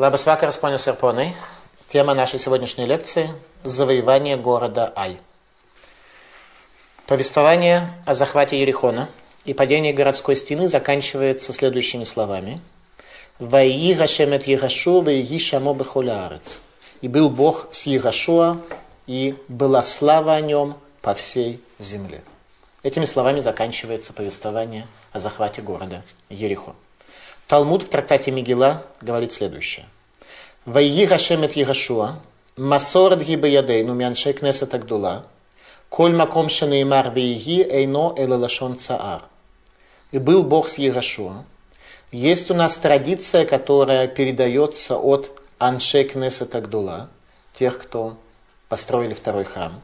Лабасвака Распоню Серпоной. Тема нашей сегодняшней лекции – завоевание города Ай. Повествование о захвате Ерихона и падении городской стены заканчивается следующими словами. «Ваи Гашемет Егашу, ваи Шамо Бехолярец». И был Бог с Егашуа, и была слава о нем по всей земле. Этими словами заканчивается повествование о захвате города Ерихо. Талмуд в трактате Мигела говорит следующее. Вайи Гашемет Егашуа, Масорд Гибаядейну Мяншей Кнесет Агдула, Коль Маком Шанеймар Вейги Эйно Элалашон Цаар. И был Бог с Егашуа. Есть у нас традиция, которая передается от Аншей Кнесет Агдула, тех, кто построили второй храм,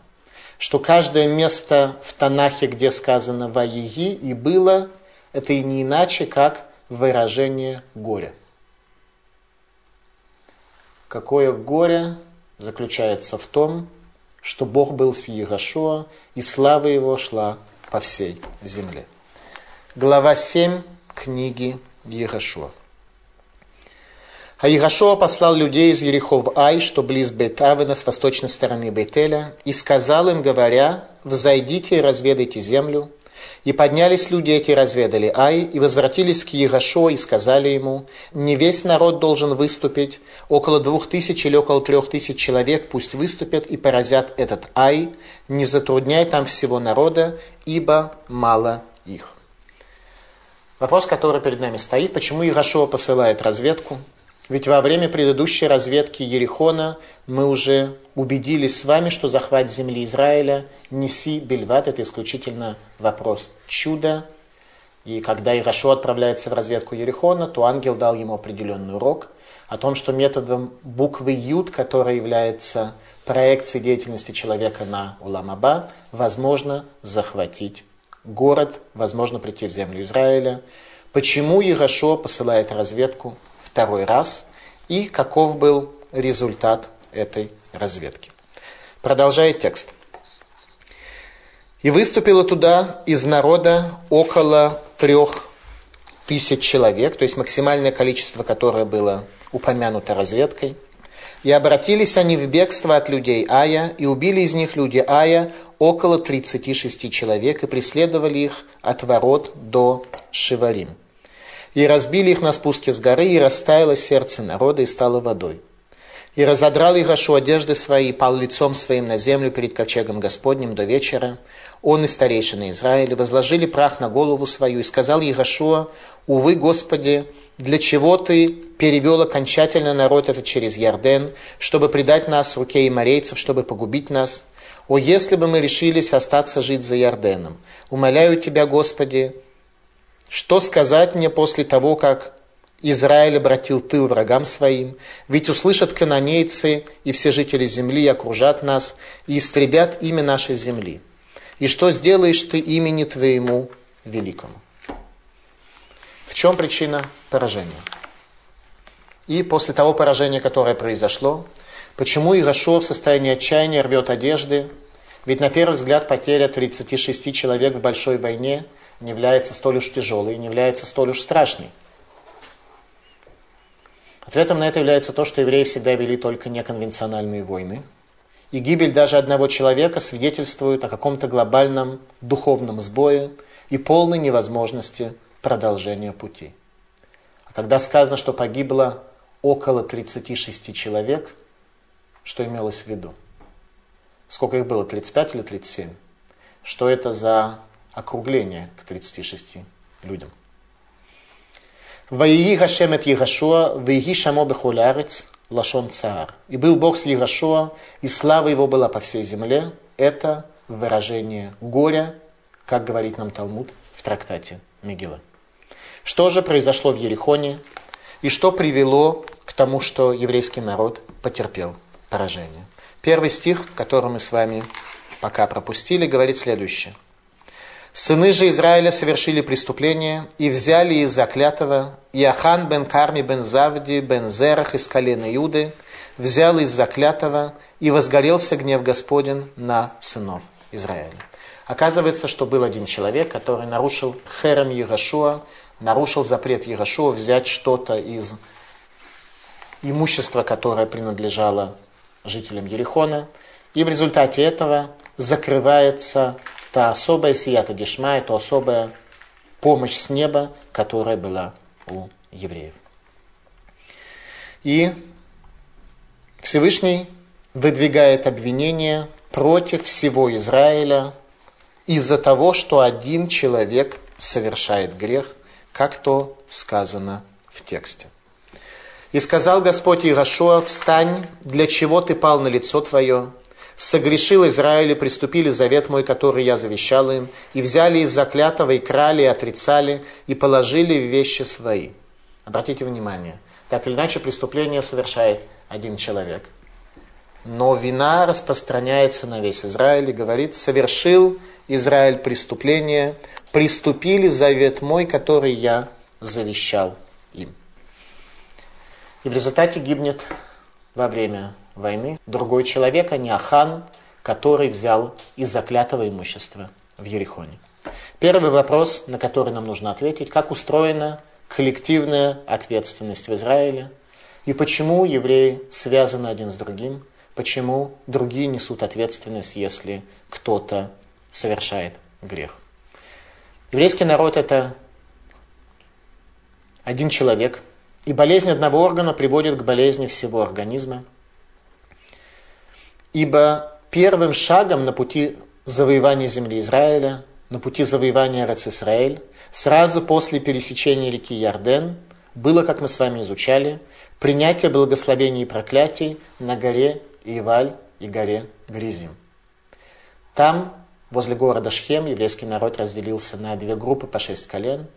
что каждое место в Танахе, где сказано «Ваиги» и было, это и не иначе, как выражение горя. Какое горе заключается в том, что Бог был с Егошуа, и слава его шла по всей земле. Глава 7 книги Егошуа. А Егошуа послал людей из Ерехо Ай, что близ Бейтавена с восточной стороны Бейтеля, и сказал им, говоря, «Взойдите и разведайте землю, и поднялись люди эти, разведали Ай, и возвратились к Егошо и сказали ему, не весь народ должен выступить, около двух тысяч или около трех тысяч человек пусть выступят и поразят этот Ай, не затрудняй там всего народа, ибо мало их. Вопрос, который перед нами стоит, почему Егошо посылает разведку, ведь во время предыдущей разведки Ерихона мы уже убедились с вами, что захват земли Израиля неси бельват, это исключительно вопрос чуда. И когда Ирашо отправляется в разведку Ерихона, то ангел дал ему определенный урок о том, что методом буквы Юд, которая является проекцией деятельности человека на Уламаба, возможно захватить город, возможно прийти в землю Израиля. Почему Ирашо посылает разведку второй раз и каков был результат этой разведки. Продолжает текст. И выступило туда из народа около трех тысяч человек, то есть максимальное количество, которое было упомянуто разведкой. И обратились они в бегство от людей Ая, и убили из них люди Ая около 36 человек, и преследовали их от ворот до Шиварим и разбили их на спуске с горы, и растаяло сердце народа, и стало водой. И разодрал Игашу одежды свои, и пал лицом своим на землю перед ковчегом Господним до вечера. Он и старейшины Израиля возложили прах на голову свою, и сказал Игашуа, «Увы, Господи, для чего Ты перевел окончательно народ этот через Ярден, чтобы предать нас руке и морейцев, чтобы погубить нас? О, если бы мы решились остаться жить за Ярденом! Умоляю Тебя, Господи, что сказать мне после того, как Израиль обратил тыл врагам своим? Ведь услышат канонейцы и все жители земли окружат нас и истребят имя нашей земли. И что сделаешь ты имени твоему великому? В чем причина поражения? И после того поражения, которое произошло, почему Ирашо в состоянии отчаяния рвет одежды? Ведь на первый взгляд потеря 36 человек в большой войне – не является столь уж тяжелой, не является столь уж страшной. Ответом на это является то, что евреи всегда вели только неконвенциональные войны. И гибель даже одного человека свидетельствует о каком-то глобальном духовном сбое и полной невозможности продолжения пути. А когда сказано, что погибло около 36 человек, что имелось в виду? Сколько их было, 35 или 37? Что это за округление к 36 людям. Ваии Гашемет Егашуа, Ваии Шамо Бехолярец, Лашон Цаар. И был Бог с Егашуа, и слава его была по всей земле. Это выражение горя, как говорит нам Талмуд в трактате Мегила. Что же произошло в Ерихоне, и что привело к тому, что еврейский народ потерпел поражение? Первый стих, который мы с вами пока пропустили, говорит следующее – Сыны же Израиля совершили преступление и взяли из заклятого Яхан бен Карми бен Завди бен Зерах из колена Иуды, взял из заклятого и возгорелся гнев Господень на сынов Израиля. Оказывается, что был один человек, который нарушил херем Егошуа, нарушил запрет Егошуа взять что-то из имущество, которое принадлежало жителям Ерехона. И в результате этого закрывается та особая сията дешмая, то особая помощь с неба, которая была у евреев. И Всевышний выдвигает обвинение против всего Израиля из-за того, что один человек совершает грех, как то сказано в тексте. «И сказал Господь Иерошуа, встань, для чего ты пал на лицо твое? Согрешил Израиль и приступили завет мой, который я завещал им, и взяли из заклятого, и крали, и отрицали, и положили в вещи свои». Обратите внимание, так или иначе преступление совершает один человек. Но вина распространяется на весь Израиль и говорит, совершил Израиль преступление, приступили завет мой, который я завещал им. И в результате гибнет во время войны другой человек, а не Ахан, который взял из заклятого имущества в Ерехоне. Первый вопрос, на который нам нужно ответить, как устроена коллективная ответственность в Израиле и почему евреи связаны один с другим, почему другие несут ответственность, если кто-то совершает грех. Еврейский народ – это один человек, и болезнь одного органа приводит к болезни всего организма. Ибо первым шагом на пути завоевания земли Израиля, на пути завоевания Рацисраэль, сразу после пересечения реки Ярден, было, как мы с вами изучали, принятие благословений и проклятий на горе Иваль и горе Гризим. Там, возле города Шхем, еврейский народ разделился на две группы по шесть колен.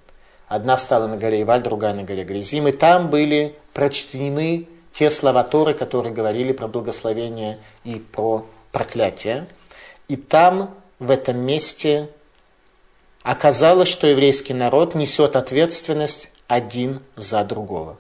Одна встала на горе Иваль, другая на горе Гризим. И там были прочтены те слова Торы, которые говорили про благословение и про проклятие. И там, в этом месте, оказалось, что еврейский народ несет ответственность один за другого.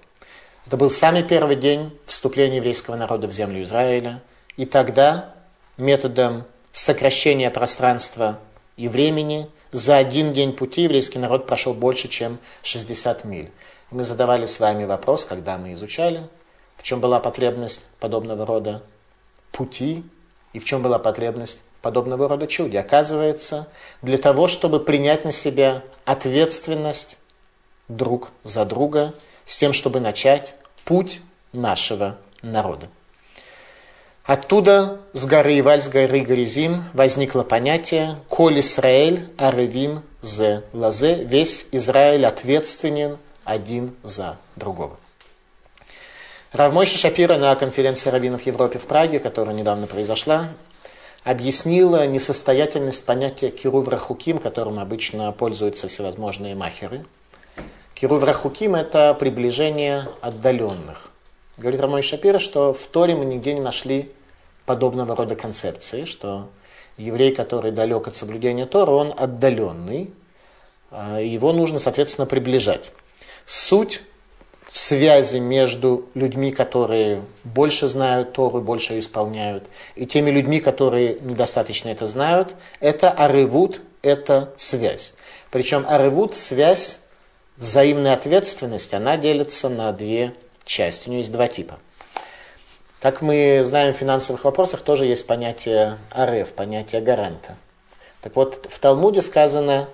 Это был самый первый день вступления еврейского народа в землю Израиля. И тогда методом сокращения пространства и времени за один день пути еврейский народ прошел больше, чем 60 миль. Мы задавали с вами вопрос, когда мы изучали, в чем была потребность подобного рода пути и в чем была потребность подобного рода чуде. Оказывается, для того, чтобы принять на себя ответственность друг за друга, с тем, чтобы начать путь нашего народа. Оттуда с горы Иваль, с горы Горизим возникло понятие «Коль Исраэль аревим зе лазе» Весь Израиль ответственен один за другого. Равмойша Шапира на конференции раввинов Европе в Праге, которая недавно произошла, объяснила несостоятельность понятия кирув рахуким, которым обычно пользуются всевозможные махеры – Кирув Рахуким – это приближение отдаленных. Говорит Рамой Шапира, что в Торе мы нигде не нашли подобного рода концепции, что еврей, который далек от соблюдения Тора, он отдаленный, а его нужно, соответственно, приближать. Суть связи между людьми, которые больше знают Тору, больше исполняют, и теми людьми, которые недостаточно это знают, это арывут, это связь. Причем арывут – связь взаимная ответственность, она делится на две части. У нее есть два типа. Как мы знаем в финансовых вопросах, тоже есть понятие АРФ, понятие гаранта. Так вот, в Талмуде сказано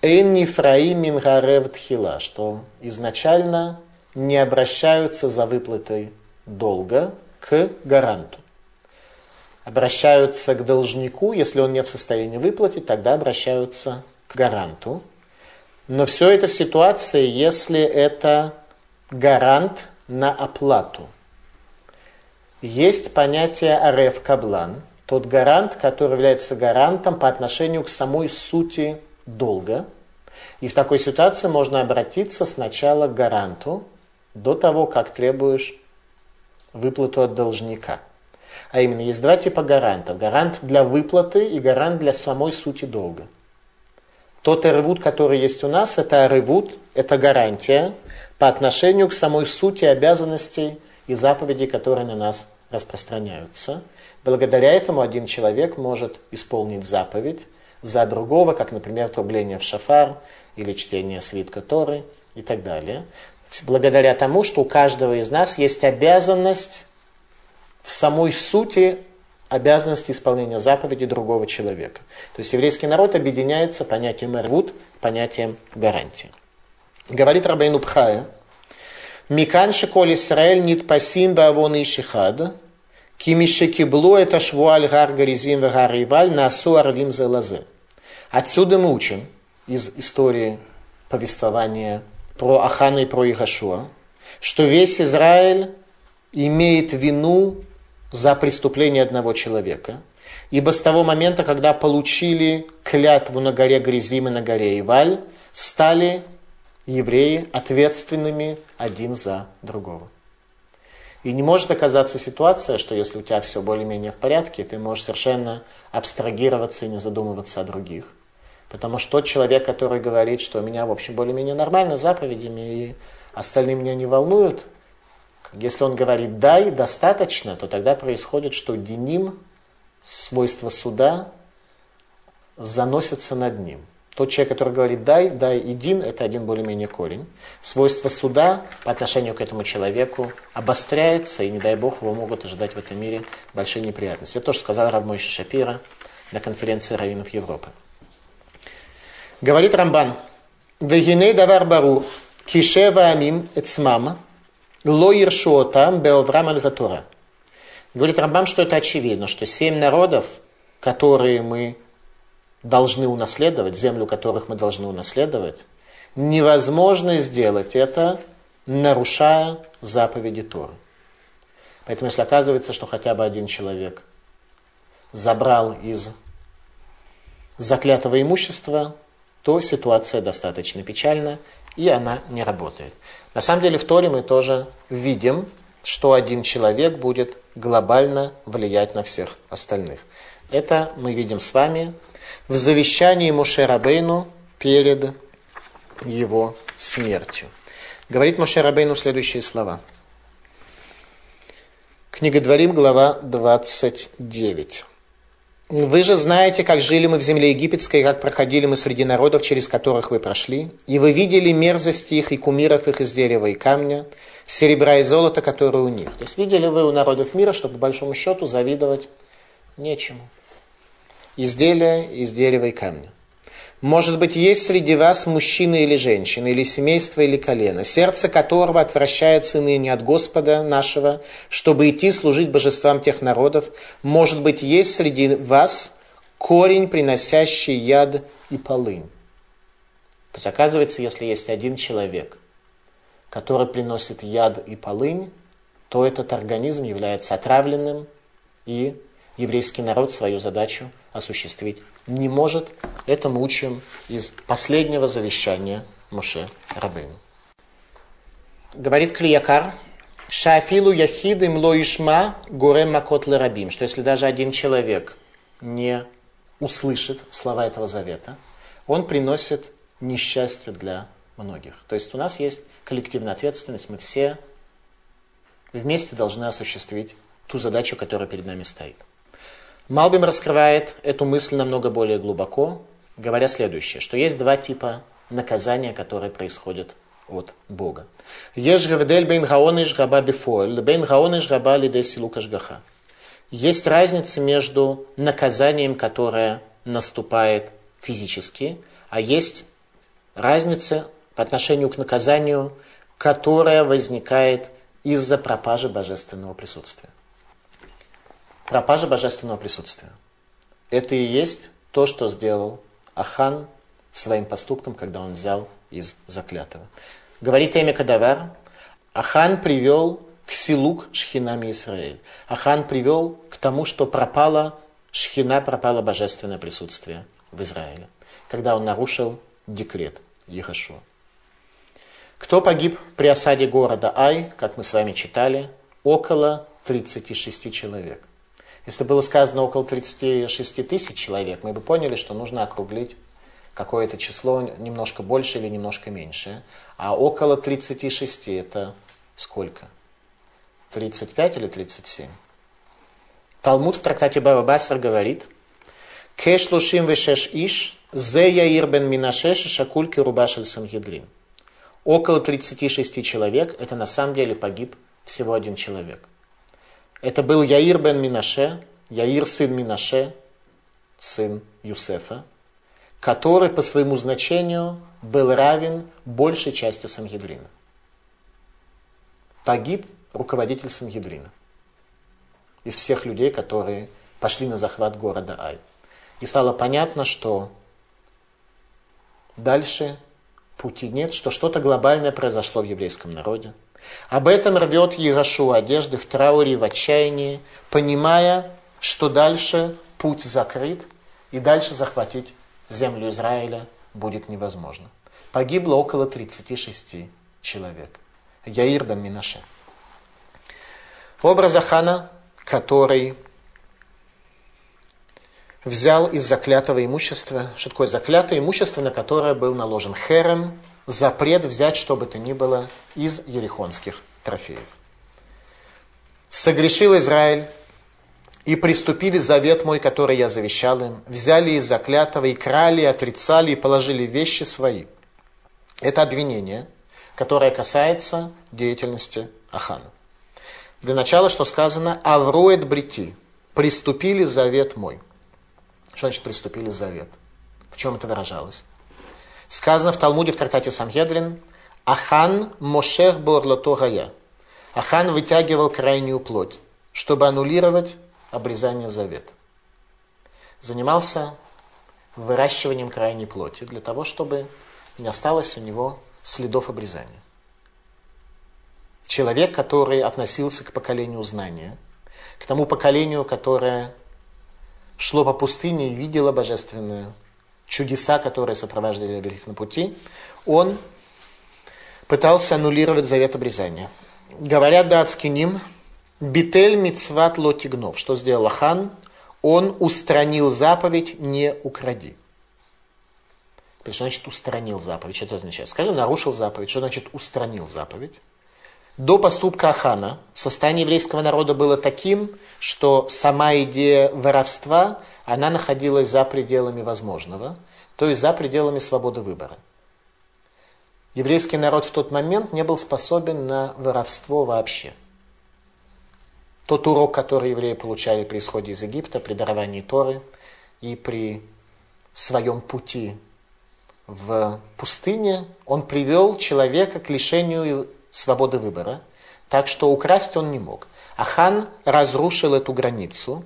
«Эйн нифраи мин гарев тхила», что изначально не обращаются за выплатой долга к гаранту. Обращаются к должнику, если он не в состоянии выплатить, тогда обращаются к гаранту. Но все это в ситуации, если это гарант на оплату. Есть понятие ареф каблан, тот гарант, который является гарантом по отношению к самой сути долга. И в такой ситуации можно обратиться сначала к гаранту до того, как требуешь выплату от должника. А именно, есть два типа гарантов. Гарант для выплаты и гарант для самой сути долга. Тот эревуд, который есть у нас, это эревуд, это гарантия по отношению к самой сути обязанностей и заповедей, которые на нас распространяются. Благодаря этому один человек может исполнить заповедь за другого, как, например, трубление в шафар или чтение свитка Торы и так далее. Благодаря тому, что у каждого из нас есть обязанность в самой сути обязанности исполнения заповеди другого человека. То есть еврейский народ объединяется понятием эрвуд, понятием гарантии. Говорит Рабейну Пхая, Микан шиколь Исраэль нит пасим бавон и шихад, кимишекиблу это швуаль гар гаризим гар иваль насу арвим зелазе. Отсюда мы учим из истории повествования про Ахана и про Игашуа, что весь Израиль имеет вину за преступление одного человека. Ибо с того момента, когда получили клятву на горе Гризим и на горе Иваль, стали евреи ответственными один за другого. И не может оказаться ситуация, что если у тебя все более-менее в порядке, ты можешь совершенно абстрагироваться и не задумываться о других. Потому что тот человек, который говорит, что у меня, в общем, более-менее нормально с заповедями, и остальные меня не волнуют, если он говорит «дай», достаточно, то тогда происходит, что деним, свойство суда, заносится над ним. Тот человек, который говорит «дай», «дай» и «дин» – это один более-менее корень. Свойство суда по отношению к этому человеку обостряется, и, не дай бог, его могут ожидать в этом мире большие неприятности. Это то, что сказал Равмойши Шапира на конференции раввинов Европы. Говорит Рамбан, «Вегиней давар бару, кишева амим эцмама, ло иршуотам беоврам аль Говорит Рамбам, что это очевидно, что семь народов, которые мы должны унаследовать, землю которых мы должны унаследовать, невозможно сделать это, нарушая заповеди Торы. Поэтому если оказывается, что хотя бы один человек забрал из заклятого имущества, то ситуация достаточно печальна, и она не работает. На самом деле в Торе мы тоже видим, что один человек будет глобально влиять на всех остальных. Это мы видим с вами в завещании Моше Рабейну перед его смертью. Говорит Моше Рабейну следующие слова. Книга Дворим, глава 29. Вы же знаете, как жили мы в земле египетской, и как проходили мы среди народов, через которых вы прошли. И вы видели мерзости их и кумиров их из дерева и камня, серебра и золота, которые у них. То есть видели вы у народов мира, что по большому счету завидовать нечему. Изделия из дерева и камня. Может быть, есть среди вас мужчина или женщина, или семейство, или колено, сердце которого отвращается ныне от Господа нашего, чтобы идти служить божествам тех народов. Может быть, есть среди вас корень, приносящий яд и полынь. То есть, оказывается, если есть один человек, который приносит яд и полынь, то этот организм является отравленным, и еврейский народ свою задачу осуществить не может. Это мы учим из последнего завещания Моше Рабыну. Говорит Клиякар, Шафилу яхид им лоишма горем макот рабим, что если даже один человек не услышит слова этого завета, он приносит несчастье для многих. То есть у нас есть коллективная ответственность, мы все вместе должны осуществить ту задачу, которая перед нами стоит. Малбим раскрывает эту мысль намного более глубоко, говоря следующее, что есть два типа наказания, которые происходят от Бога. Есть разница между наказанием, которое наступает физически, а есть разница по отношению к наказанию, которое возникает из-за пропажи божественного присутствия пропажа божественного присутствия. Это и есть то, что сделал Ахан своим поступком, когда он взял из заклятого. Говорит Эми Кадавар, Ахан привел к силук шхинами Израиль. Ахан привел к тому, что пропала шхина, пропало божественное присутствие в Израиле, когда он нарушил декрет Ехашуа. Кто погиб при осаде города Ай, как мы с вами читали, около 36 человек. Если было сказано около 36 тысяч человек, мы бы поняли, что нужно округлить какое-то число немножко больше или немножко меньше. А около 36 это сколько? 35 или 37? Талмуд в трактате Баба Басар говорит, Кешлушим вешеш иш, зе яир бен минашеш шакульки рубашель сангедрин. около 36 человек, это на самом деле погиб всего один человек. Это был Яир бен Минаше, Яир сын Минаше, сын Юсефа, который по своему значению был равен большей части Сангедрина. Погиб руководитель Сангедрина из всех людей, которые пошли на захват города Ай. И стало понятно, что дальше пути нет, что что-то глобальное произошло в еврейском народе. Об этом рвет Ерошу одежды в трауре и в отчаянии, понимая, что дальше путь закрыт, и дальше захватить землю Израиля будет невозможно. Погибло около 36 человек. Яир бен Минаше. Образ Ахана, который взял из заклятого имущества, что такое заклятое имущество, на которое был наложен херем, запрет взять что бы то ни было из ерихонских трофеев. Согрешил Израиль, и приступили завет мой, который я завещал им, взяли из заклятого и крали, и отрицали, и положили вещи свои. Это обвинение, которое касается деятельности Ахана. Для начала, что сказано, Авруэт Брити, приступили завет мой. Что значит приступили завет? В чем это выражалось? Сказано в Талмуде в трактате Самхедрин, Ахан Мошех Борлото Гая. Ахан вытягивал крайнюю плоть, чтобы аннулировать обрезания завета. Занимался выращиванием крайней плоти для того, чтобы не осталось у него следов обрезания. Человек, который относился к поколению знания, к тому поколению, которое шло по пустыне и видело божественные чудеса, которые сопровождали их на пути, он пытался аннулировать завет обрезания. Говорят датский ним, Битель мицват лотигнов. Что сделал хан? Он устранил заповедь «не укради». Что значит устранил заповедь? Что это означает? Скажем, нарушил заповедь. Что значит устранил заповедь? До поступка Ахана состояние еврейского народа было таким, что сама идея воровства, она находилась за пределами возможного, то есть за пределами свободы выбора. Еврейский народ в тот момент не был способен на воровство вообще. Тот урок, который евреи получали при исходе из Египта, при даровании Торы и при своем пути в пустыне, он привел человека к лишению свободы выбора, так что украсть он не мог. А хан разрушил эту границу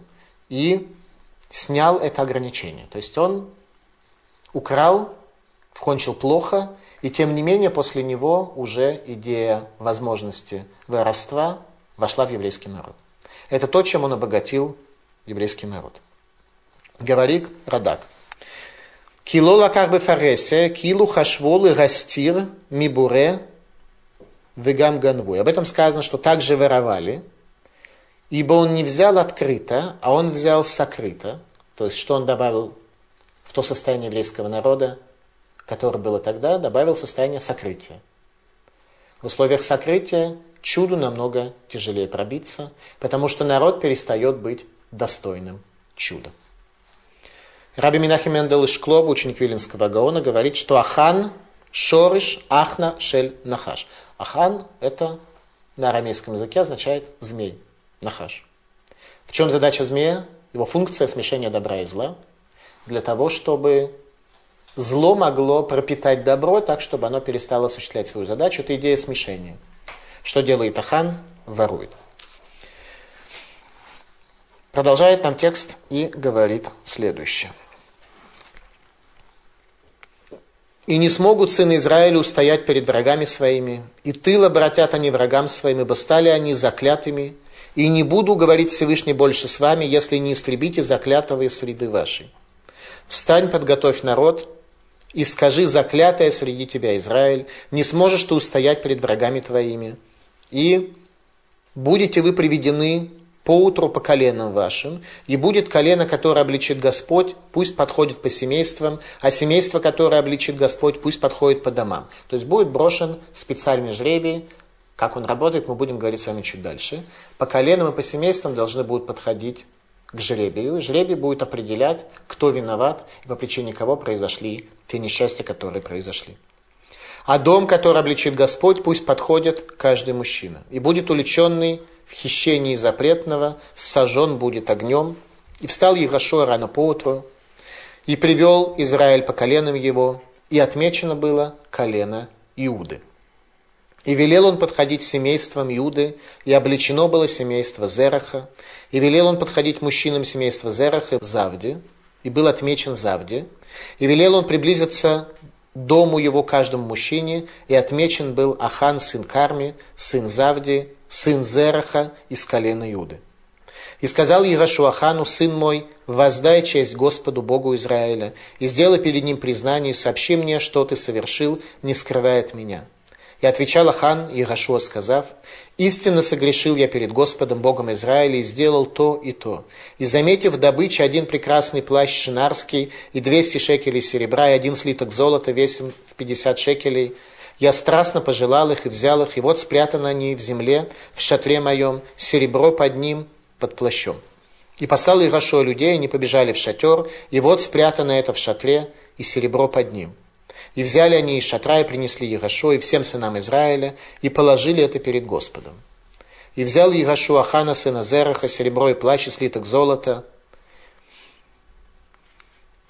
и снял это ограничение. То есть он украл, кончил плохо, и тем не менее после него уже идея возможности воровства вошла в еврейский народ. Это то, чем он обогатил еврейский народ. Говорит Радак. Кило лакар бефаресе, килу хашволы гастир мибуре вегам ганвой. Об этом сказано, что также воровали, ибо он не взял открыто, а он взял сокрыто. То есть, что он добавил в то состояние еврейского народа, которое было тогда, добавил состояние сокрытия. В условиях сокрытия чуду намного тяжелее пробиться, потому что народ перестает быть достойным чуда. Раби Минахим Мендел Ишклов, ученик Виленского Гаона, говорит, что Ахан Шориш Ахна Шель Нахаш. Ахан это на арамейском языке означает змей, нахаш. В чем задача змея? Его функция смешения добра и зла. Для того, чтобы зло могло пропитать добро так, чтобы оно перестало осуществлять свою задачу. Это идея смешения. Что делает Ахан? Ворует. Продолжает нам текст и говорит следующее. И не смогут сыны Израиля устоять перед врагами своими, и тыл обратят они врагам своим, ибо стали они заклятыми, и не буду говорить Всевышний больше с вами, если не истребите заклятого из среды вашей. Встань, подготовь народ, и скажи, заклятая среди тебя, Израиль, не сможешь ты устоять перед врагами твоими, и будете вы приведены поутру по коленам вашим, и будет колено, которое обличит Господь, пусть подходит по семействам, а семейство, которое обличит Господь, пусть подходит по домам. То есть будет брошен специальный жребий, как он работает, мы будем говорить с вами чуть дальше. По коленам и по семействам должны будут подходить к жребию. Жребий будет определять, кто виноват и по причине кого произошли те несчастья, которые произошли. А дом, который обличит Господь, пусть подходит каждый мужчина. И будет уличенный хищении запретного, сожжен будет огнем. И встал Егошуа рано поутру, и привел Израиль по коленам его, и отмечено было колено Иуды. И велел он подходить семейством Иуды, и обличено было семейство Зераха, и велел он подходить мужчинам семейства Зераха в Завде, и был отмечен Завде, и велел он приблизиться дому его каждому мужчине, и отмечен был Ахан, сын Карми, сын Завди, сын Зераха из колена Юды. И сказал Ахану, сын мой, воздай честь Господу Богу Израиля, и сделай перед ним признание, и сообщи мне, что ты совершил, не скрывая от меня. И отвечал Ахан Егошуа, сказав, «Истинно согрешил я перед Господом Богом Израиля и сделал то и то. И заметив в добыче один прекрасный плащ шинарский и двести шекелей серебра и один слиток золота весом в пятьдесят шекелей, я страстно пожелал их и взял их, и вот спрятаны они в земле, в шатре моем, серебро под ним, под плащом. И послал Ирашо людей, они побежали в шатер, и вот спрятано это в шатре, и серебро под ним. И взяли они из шатра и принесли Егошо и всем сынам Израиля, и положили это перед Господом. И взял Егошо Ахана, сына Зераха, серебро и плащ и слиток золота,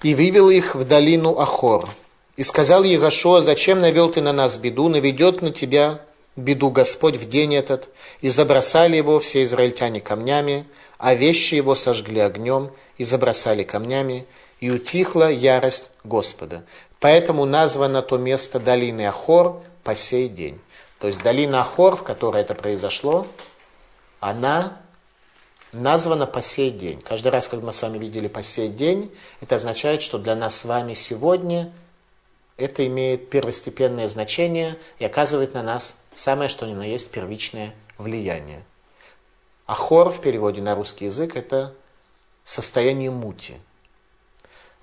и вывел их в долину Ахор. И сказал Егошо, зачем навел ты на нас беду, наведет на тебя беду Господь в день этот, и забросали его все израильтяне камнями, а вещи его сожгли огнем, и забросали камнями, и утихла ярость Господа. Поэтому названо то место долины Ахор по сей день. То есть долина Ахор, в которой это произошло, она названа по сей день. Каждый раз, когда мы с вами видели по сей день, это означает, что для нас с вами сегодня это имеет первостепенное значение и оказывает на нас самое что ни на есть первичное влияние. Ахор в переводе на русский язык это состояние мути –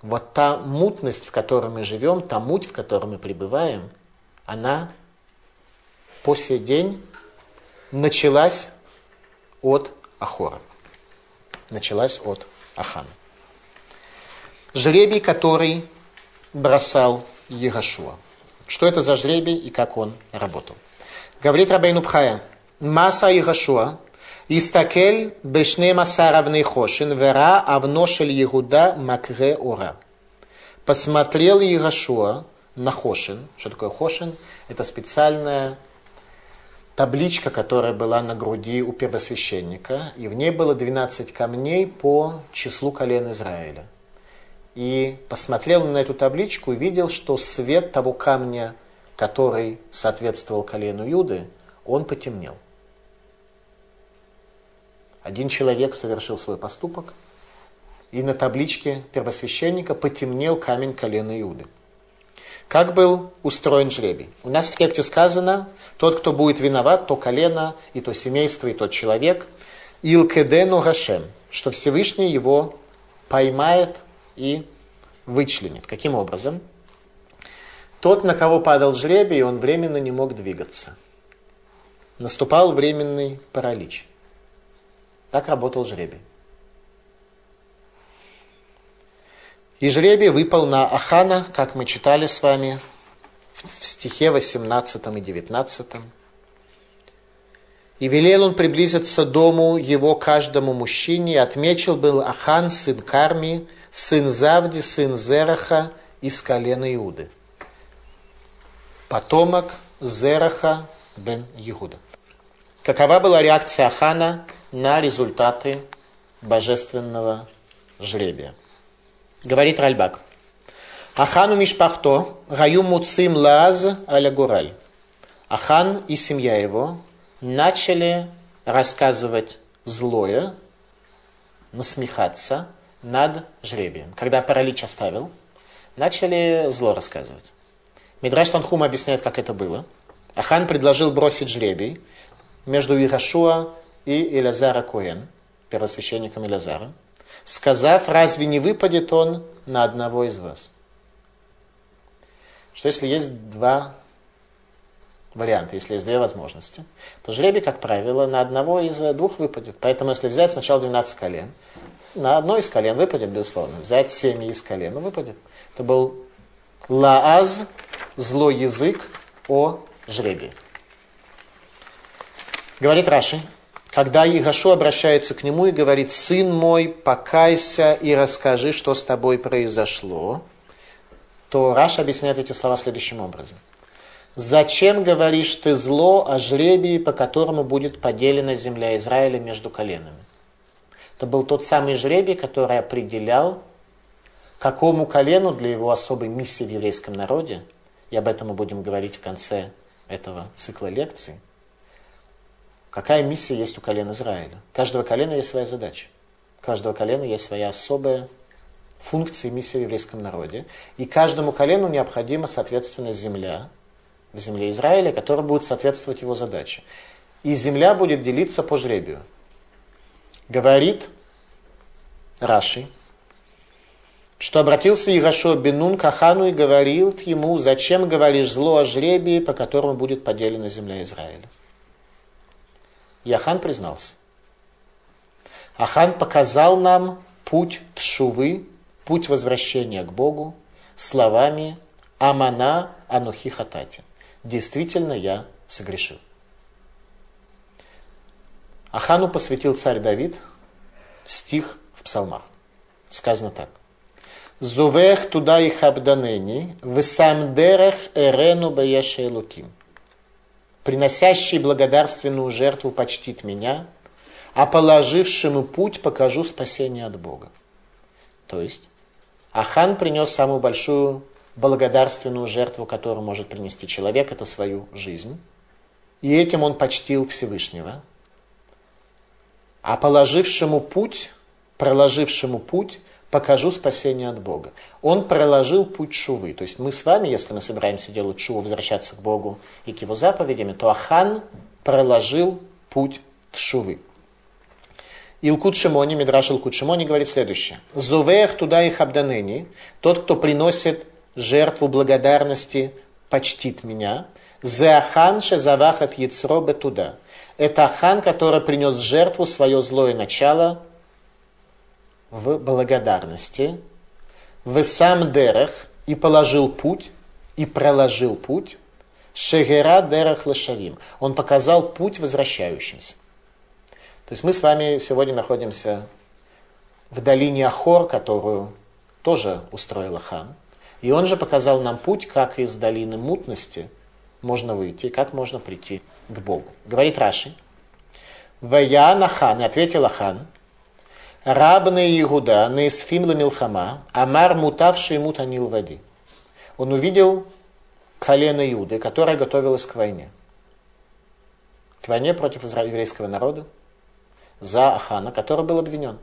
вот та мутность, в которой мы живем, та муть, в которой мы пребываем, она по сей день началась от Ахора. Началась от Ахана. Жребий, который бросал Егошуа. Что это за жребий и как он работал? Говорит Рабейну Пхая, Маса Егошуа, Истакель бешне масаравный хошин, вера авно шель Егуда макре ора. Посмотрел Егошуа на хошин. Что такое хошин? Это специальная табличка, которая была на груди у первосвященника, и в ней было 12 камней по числу колен Израиля. И посмотрел на эту табличку и видел, что свет того камня, который соответствовал колену Юды, он потемнел. Один человек совершил свой поступок, и на табличке первосвященника потемнел камень колена Иуды. Как был устроен жребий? У нас в тексте сказано, тот, кто будет виноват, то колено, и то семейство, и тот человек. Илкедену Гашем, что Всевышний его поймает и вычленит. Каким образом? Тот, на кого падал жребий, он временно не мог двигаться. Наступал временный паралич. Так работал жребий. И жребий выпал на Ахана, как мы читали с вами в стихе 18 и 19. И велел он приблизиться дому его каждому мужчине, и отмечил был Ахан, сын Карми, сын Завди, сын Зераха из колена Иуды. Потомок Зераха бен Иуда. Какова была реакция Ахана на результаты божественного жребия. Говорит Ральбак. Ахану Мишпахто, Гаю Муцим Лаз Аля Гураль. Ахан и семья его начали рассказывать злое, насмехаться над жребием. Когда паралич оставил, начали зло рассказывать. Мидраш Танхум объясняет, как это было. Ахан предложил бросить жребий между Ирашуа и Илязара Коэн, первосвященником Илязара, сказав, разве не выпадет он на одного из вас? Что если есть два варианта, если есть две возможности, то жребий, как правило, на одного из двух выпадет. Поэтому, если взять сначала 12 колен, на одно из колен выпадет, безусловно. Взять семь из колен, ну, выпадет. Это был лааз, злой язык о жребии. Говорит Раши, когда Игашо обращается к нему и говорит, «Сын мой, покайся и расскажи, что с тобой произошло», то Раш объясняет эти слова следующим образом. «Зачем говоришь ты зло о жребии, по которому будет поделена земля Израиля между коленами?» Это был тот самый жребий, который определял, какому колену для его особой миссии в еврейском народе, и об этом мы будем говорить в конце этого цикла лекций, какая миссия есть у колена Израиля. У каждого колена есть своя задача. У каждого колена есть своя особая функция и миссия в еврейском народе. И каждому колену необходима, соответственно, земля в земле Израиля, которая будет соответствовать его задаче. И земля будет делиться по жребию. Говорит Раши, что обратился Ирашо Бенун к Ахану и говорил ему, зачем говоришь зло о жребии, по которому будет поделена земля Израиля. И Ахан признался. Ахан показал нам путь тшувы, путь возвращения к Богу, словами «Амана анухи хатати». Действительно, я согрешил. Ахану посвятил царь Давид стих в псалмах. Сказано так. Зувех туда и хабданени, высамдерех эрену баеша луким. Приносящий благодарственную жертву почтит меня, а положившему путь покажу спасение от Бога. То есть Ахан принес самую большую благодарственную жертву, которую может принести человек, это свою жизнь. И этим он почтил Всевышнего. А положившему путь, проложившему путь, покажу спасение от Бога. Он проложил путь шувы. То есть мы с вами, если мы собираемся делать шуву, возвращаться к Богу и к его заповедям, то Ахан проложил путь шувы. Илкут Шимони, Мидраш Илкут Шимони говорит следующее. Зувех туда их абданени, тот, кто приносит жертву благодарности, почтит меня. Зеахан шезавахат яцро туда. Это Ахан, который принес жертву свое злое начало в благодарности. В сам дерех и положил путь, и проложил путь. Шегера дерех лошавим. Он показал путь возвращающимся. То есть мы с вами сегодня находимся в долине Ахор, которую тоже устроил хан. И он же показал нам путь, как из долины мутности можно выйти, как можно прийти к Богу. Говорит Раши. Ваяна хан, и ответил хан, рабны Игуда, неисфим милхама, амар мутавший мутанил води. Он увидел колено Иуды, которое готовилось к войне. К войне против еврейского народа за Ахана, который был обвинен.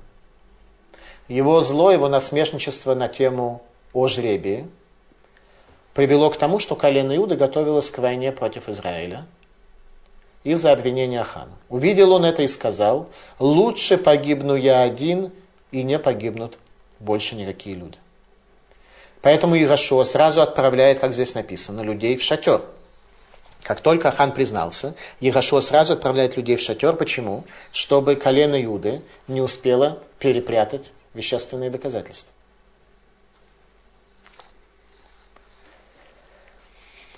Его зло, его насмешничество на тему о жребии привело к тому, что колено Иуды готовилось к войне против Израиля из-за обвинения Ахана. Увидел он это и сказал, лучше погибну я один, и не погибнут больше никакие люди. Поэтому Ирашо сразу отправляет, как здесь написано, людей в шатер – как только хан признался, Егошо сразу отправляет людей в шатер. Почему? Чтобы колено Юды не успело перепрятать вещественные доказательства.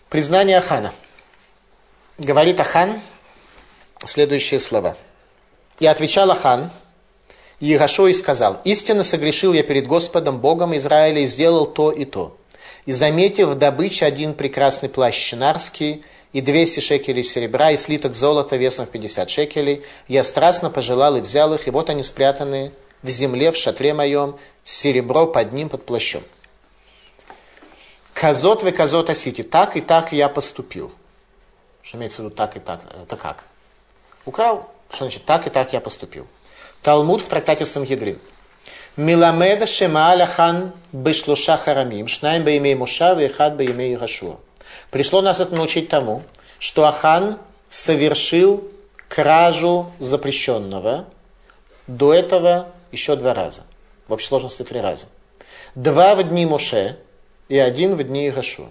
Признание Ахана. Говорит Ахан следующие слова. И отвечал Ахан, Егошо и сказал, «Истинно согрешил я перед Господом, Богом Израиля, и сделал то и то. И заметив в добыче один прекрасный плащ чинарский, и 200 шекелей серебра, и слиток золота весом в 50 шекелей. Я страстно пожелал и взял их, и вот они спрятаны в земле, в шатре моем, серебро под ним, под плащом. Казот вы казот осити. Так и так я поступил. Что имеется в виду так и так? Это как? Украл? Что значит так и так я поступил? Талмуд в трактате Сангедрин. Миламеда шема аляхан бешлуша харамим, шнаем баимей муша, вехад баимей гашуа. Пришло нас это научить тому, что Ахан совершил кражу запрещенного до этого еще два раза. В общей сложности три раза. Два в дни Моше и один в дни Игашуа.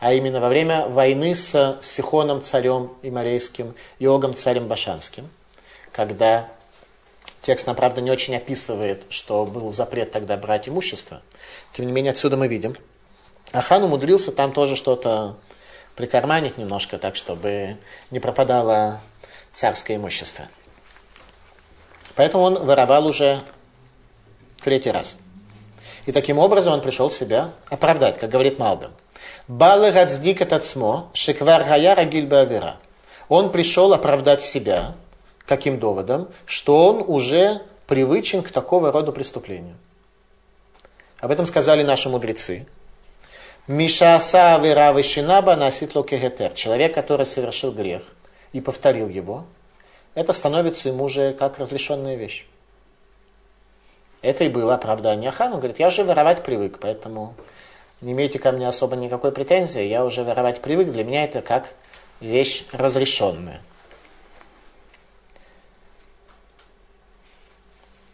А именно во время войны с Сихоном царем Имарейским и Огом царем Башанским, когда текст нам, правда, не очень описывает, что был запрет тогда брать имущество. Тем не менее, отсюда мы видим, а хан умудрился там тоже что-то прикарманить немножко, так чтобы не пропадало царское имущество. Поэтому он воровал уже третий раз. И таким образом он пришел себя оправдать, как говорит Малбим. Балы гадздик этот смо, гильбавера. Он пришел оправдать себя, каким доводом, что он уже привычен к такого рода преступлению. Об этом сказали наши мудрецы. Мишаса авера шинаба носит локегетер. Человек, который совершил грех и повторил его, это становится ему уже как разрешенная вещь. Это и было оправдание Ахана. Он говорит, я уже воровать привык, поэтому не имейте ко мне особо никакой претензии, я уже воровать привык, для меня это как вещь разрешенная.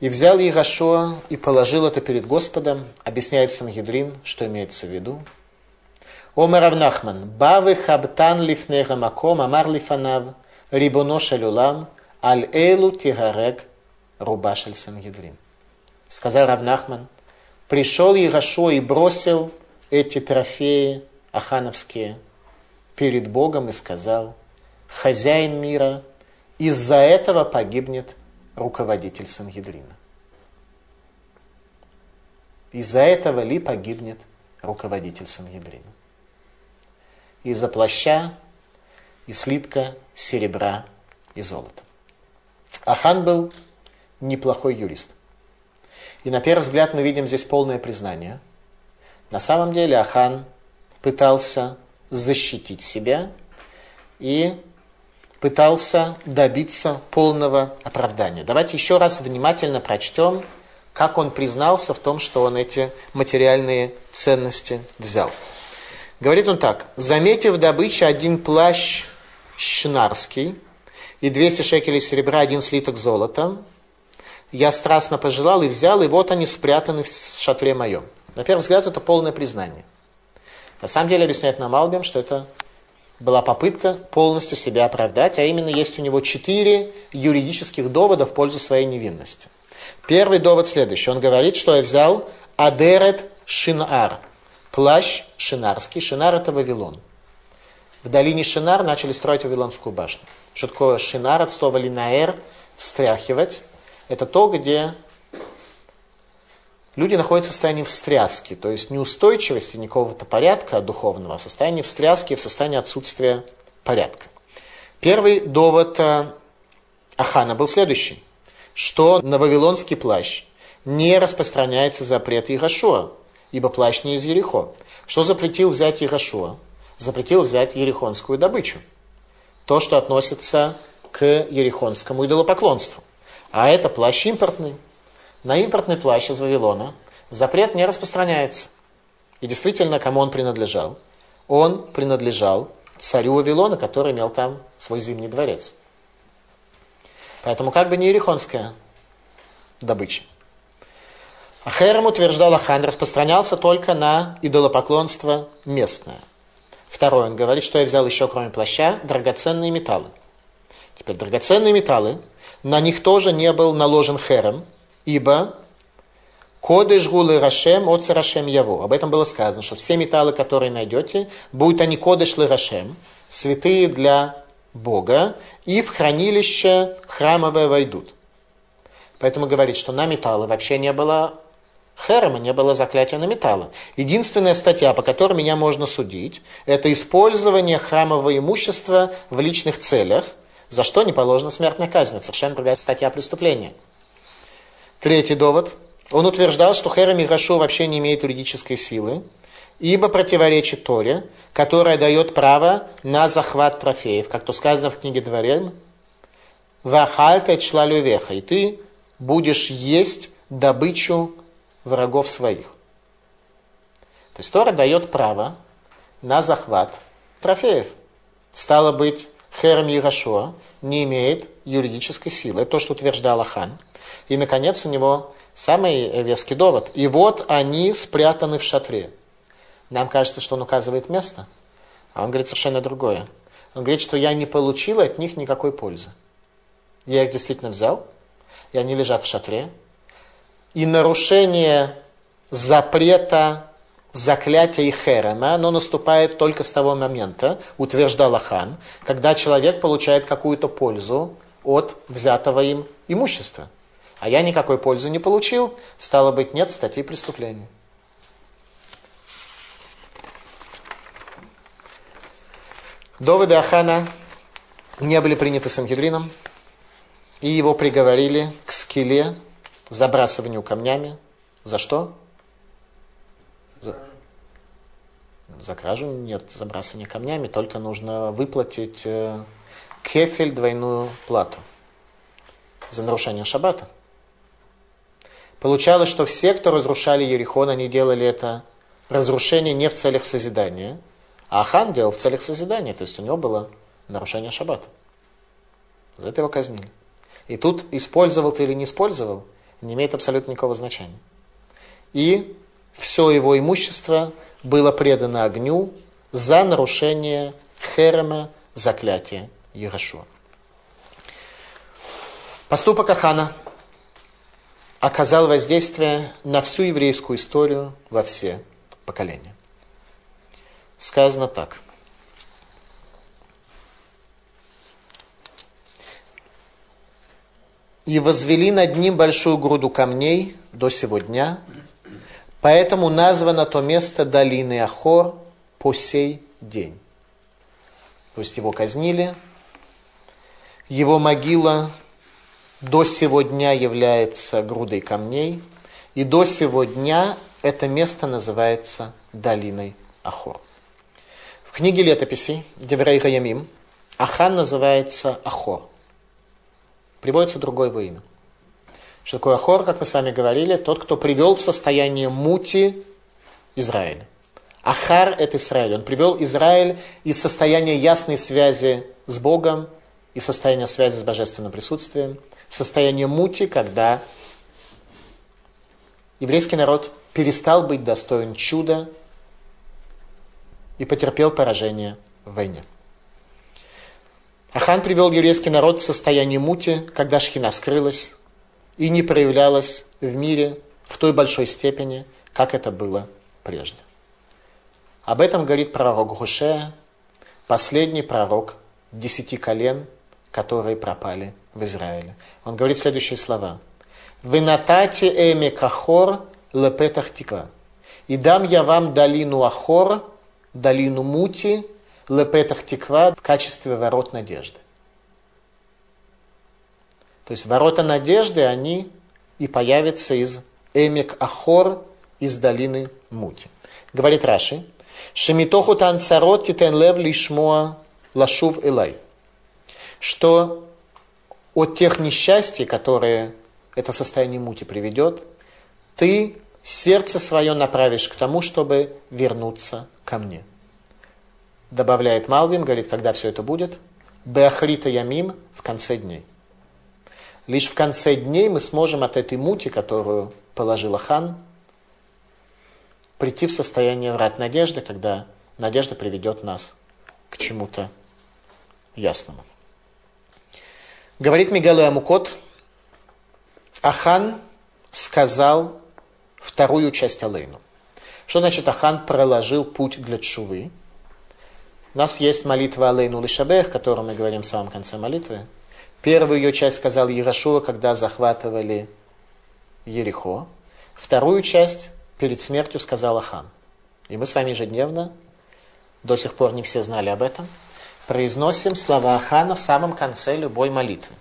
И взял Егошуа и положил это перед Господом, объясняет Сангедрин, что имеется в виду. Омар Авнахман, Бавы Хабтан Лифнега Маком, Амар Лифанав, Рибоно Шалюлам, Аль Эйлу Тигарек, Рубашель Сангедрин. Сказал Равнахман, пришел Егошуа и бросил эти трофеи ахановские перед Богом и сказал, хозяин мира, из-за этого погибнет руководитель Сангедрина. Из-за этого ли погибнет руководитель Сангедрина? Из-за плаща и слитка серебра и золота. Ахан был неплохой юрист. И на первый взгляд мы видим здесь полное признание. На самом деле Ахан пытался защитить себя и пытался добиться полного оправдания. Давайте еще раз внимательно прочтем, как он признался в том, что он эти материальные ценности взял. Говорит он так. Заметив в добыче один плащ шнарский и 200 шекелей серебра, один слиток золота, я страстно пожелал и взял, и вот они спрятаны в шатре моем. На первый взгляд, это полное признание. На самом деле, объясняет нам Албим, что это была попытка полностью себя оправдать, а именно есть у него четыре юридических довода в пользу своей невинности. Первый довод следующий. Он говорит, что я взял Адерет Шинар, плащ шинарский. Шинар это Вавилон. В долине Шинар начали строить Вавилонскую башню. Что такое Шинар от слова линаэр, встряхивать. Это то, где люди находятся в состоянии встряски, то есть неустойчивости, не какого-то порядка духовного, а в состоянии встряски, в состоянии отсутствия порядка. Первый довод э, Ахана был следующий, что на вавилонский плащ не распространяется запрет Ирашуа, ибо плащ не из Ерехо. Что запретил взять Ирашуа? Запретил взять ерехонскую добычу. То, что относится к ерехонскому идолопоклонству. А это плащ импортный, на импортный плащ из Вавилона запрет не распространяется. И действительно, кому он принадлежал? Он принадлежал царю Вавилона, который имел там свой зимний дворец. Поэтому как бы не ерехонская добыча. А Херем, утверждал Ахан, распространялся только на идолопоклонство местное. Второе, он говорит, что я взял еще, кроме плаща, драгоценные металлы. Теперь драгоценные металлы, на них тоже не был наложен херем, ибо Кодыш гулы рашем, от рашем яво. Об этом было сказано, что все металлы, которые найдете, будут они кодыш лы рашем, святые для Бога, и в хранилище храмовое войдут. Поэтому говорит, что на металлы вообще не было херема, не было заклятия на металлы. Единственная статья, по которой меня можно судить, это использование храмового имущества в личных целях, за что не положена смертная казнь. Это совершенно другая статья преступления. Третий довод. Он утверждал, что Херем и вообще не имеет юридической силы, ибо противоречит Торе, которая дает право на захват трофеев, как то сказано в книге Дворем, «Вахальта чла веха» и ты будешь есть добычу врагов своих. То есть Тора дает право на захват трофеев. Стало быть, Херем Егашуа не имеет юридической силы. Это то, что утверждал Ахан. И, наконец, у него самый веский довод. И вот они спрятаны в шатре. Нам кажется, что он указывает место, а он говорит совершенно другое. Он говорит, что я не получил от них никакой пользы. Я их действительно взял, и они лежат в шатре. И нарушение запрета заклятия и херема, оно наступает только с того момента, утверждал Ахан, когда человек получает какую-то пользу от взятого им имущества. А я никакой пользы не получил, стало быть, нет статьи преступления. Доводы Ахана не были приняты Сангедрином, и его приговорили к скеле, забрасыванию камнями. За что? За, за кражу нет забрасывания камнями, только нужно выплатить э, кефель, двойную плату за нарушение шаббата. Получалось, что все, кто разрушали Ерихон, они делали это разрушение не в целях созидания, а Ахан делал в целях созидания, то есть у него было нарушение шаббата. За это его казнили. И тут использовал ты или не использовал, не имеет абсолютно никакого значения. И все его имущество было предано огню за нарушение херема заклятия Егошуа. Поступок Ахана оказал воздействие на всю еврейскую историю во все поколения. Сказано так. И возвели над ним большую груду камней до сего дня, поэтому названо то место долины Ахор по сей день. То есть его казнили, его могила до сего дня является грудой камней, и до сего дня это место называется долиной Ахор. В книге летописей Деврей Гаямим Ахан называется Ахор. Приводится другое его имя. Что такое Ахор, как мы с вами говорили, тот, кто привел в состояние мути Израиля. Ахар – это Израиль. Он привел Израиль из состояния ясной связи с Богом и состояния связи с божественным присутствием в состояние мути, когда еврейский народ перестал быть достоин чуда и потерпел поражение в войне. Ахан привел еврейский народ в состояние мути, когда шхина скрылась и не проявлялась в мире в той большой степени, как это было прежде. Об этом говорит пророк Гушея, последний пророк десяти колен, которые пропали в Израиле. Он говорит следующие слова. «Вы натати эми кахор лепетах тика. И дам я вам долину Ахор, долину Мути, лепетах тиква в качестве ворот надежды. То есть ворота надежды, они и появятся из Эмик Ахор, из долины Мути. Говорит Раши, Шемитоху танцарот титен лев лишмоа лашув элай. Что от тех несчастий, которые это состояние мути приведет, ты сердце свое направишь к тому, чтобы вернуться ко мне. Добавляет Малвим, говорит, когда все это будет, Беахрита Ямим в конце дней. Лишь в конце дней мы сможем от этой мути, которую положила хан, прийти в состояние врат надежды, когда надежда приведет нас к чему-то ясному. Говорит Мигале Амукот, Ахан сказал вторую часть Алейну. Что значит Ахан проложил путь для Чувы? У нас есть молитва Алейну Лишабех, которую мы говорим в самом конце молитвы. Первую ее часть сказал Йеошуа, когда захватывали Ерихо. Вторую часть перед смертью сказал Ахан. И мы с вами ежедневно, до сих пор не все знали об этом, произносим слова Ахана в самом конце любой молитвы.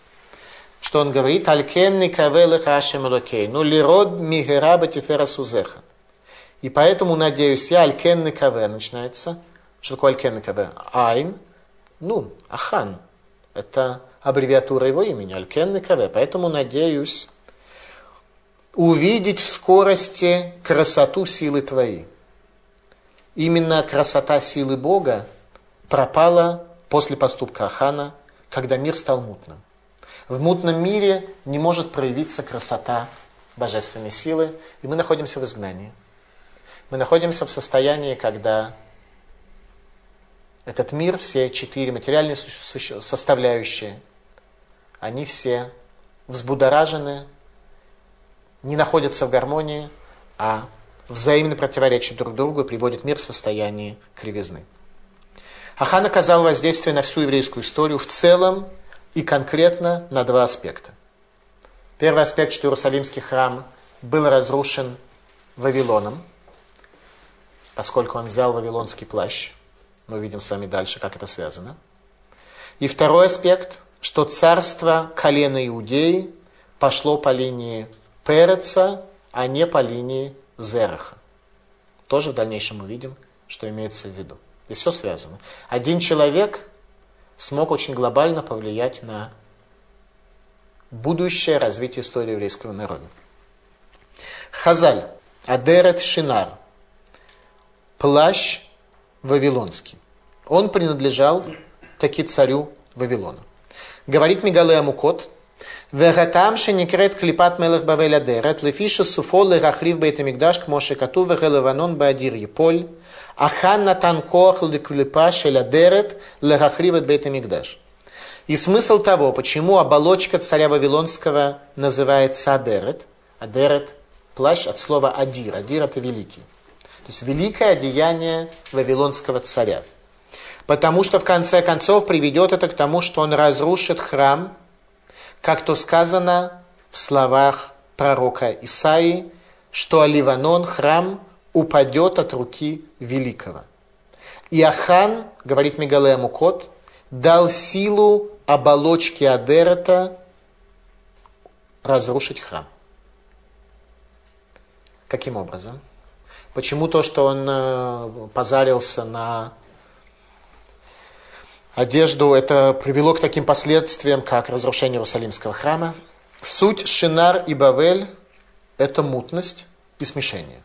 Что он говорит? על כן נקווה לך השם אלוקינו לראות מהרה בתפארת עוזך. И поэтому, надеюсь, я על כן נקווה начинается. Что такое על כן נקווה? Айн, нун, ахан. Это аббревиатура его имени, алькен никаве. Поэтому надеюсь увидеть в скорости красоту силы твоей. Именно красота силы Бога пропала после поступка Ахана, когда мир стал мутным. В мутном мире не может проявиться красота божественной силы, и мы находимся в изгнании. Мы находимся в состоянии, когда этот мир, все четыре материальные составляющие, они все взбудоражены, не находятся в гармонии, а взаимно противоречат друг другу и приводят мир в состояние кривизны. Ахан оказал воздействие на всю еврейскую историю в целом и конкретно на два аспекта. Первый аспект, что Иерусалимский храм был разрушен Вавилоном, поскольку он взял вавилонский плащ. Мы увидим с вами дальше, как это связано. И второй аспект, что царство колена Иудеи пошло по линии Переца, а не по линии Зераха. Тоже в дальнейшем увидим, что имеется в виду. Здесь все связано. Один человек смог очень глобально повлиять на будущее развитие истории еврейского народа. Хазаль, Адерет Шинар, плащ вавилонский. Он принадлежал таки царю Вавилона. Говорит Мигале Амукот, Вегатам шеникрет клипат мелех бавель адерет, лефиша суфол лерахлив бейтамикдаш к моше кату вегелеванон баадир еполь, Ахан натан коах леклипа шелядерет лехахривет бейт мигдаш. И смысл того, почему оболочка царя Вавилонского называется Адерет. Адерет – плащ от слова Адир. Адир – это великий. То есть великое одеяние Вавилонского царя. Потому что в конце концов приведет это к тому, что он разрушит храм как то сказано в словах пророка Исаии, что Ливанон, храм, упадет от руки великого. И Ахан, говорит Мегалея Мукот, дал силу оболочке Адерета разрушить храм. Каким образом? Почему то, что он э, позарился на одежду, это привело к таким последствиям, как разрушение Иерусалимского храма. Суть Шинар и Бавель – это мутность и смешение.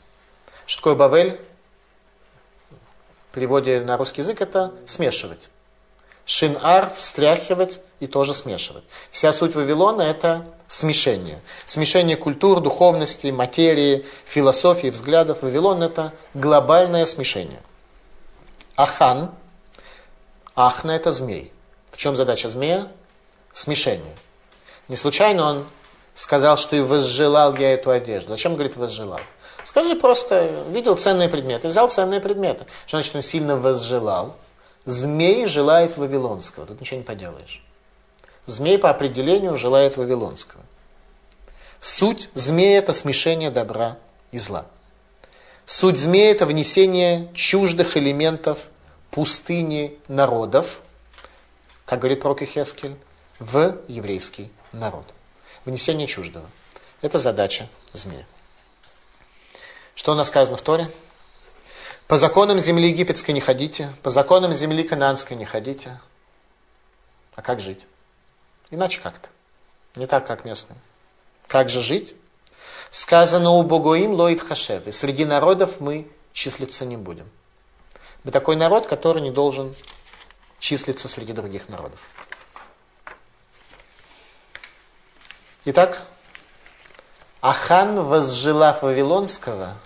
Что такое Бавель? В переводе на русский язык это смешивать. Шинар – встряхивать и тоже смешивать. Вся суть Вавилона – это смешение. Смешение культур, духовности, материи, философии, взглядов. Вавилон – это глобальное смешение. Ахан – Ахна – это змей. В чем задача змея? Смешение. Не случайно он сказал, что и возжелал я эту одежду. Зачем говорит возжелал? Скажи просто, видел ценные предметы, взял ценные предметы. Что значит он сильно возжелал? Змей желает Вавилонского. Тут ничего не поделаешь. Змей по определению желает Вавилонского. Суть змея – это смешение добра и зла. Суть змея – это внесение чуждых элементов пустыни народов, как говорит пророк Ихескель, в еврейский народ. Внесение чуждого. Это задача змея. Что у нас сказано в Торе? По законам земли египетской не ходите, по законам земли кананской не ходите. А как жить? Иначе как-то. Не так, как местные. Как же жить? Сказано у Богоим лоит хашев. И среди народов мы числиться не будем. Мы такой народ, который не должен числиться среди других народов. Итак, Ахан, возжелав Вавилонского,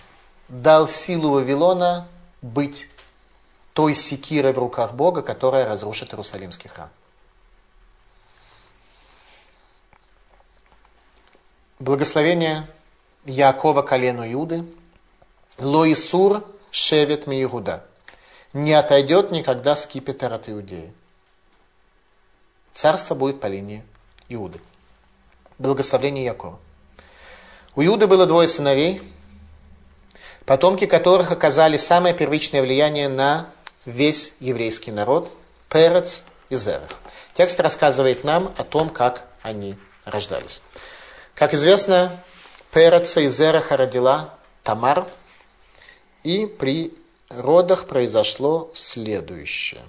дал силу Вавилона быть той секирой в руках Бога, которая разрушит Иерусалимский храм. Благословение Якова колену Юды, Лоисур шевет ми Иуда не отойдет никогда скипетр от Иудеи. Царство будет по линии Иуды. Благословение Якова. У Иуды было двое сыновей, потомки которых оказали самое первичное влияние на весь еврейский народ, Перец и Зерах. Текст рассказывает нам о том, как они рождались. Как известно, Переца и Зераха родила Тамар, и при родах произошло следующее.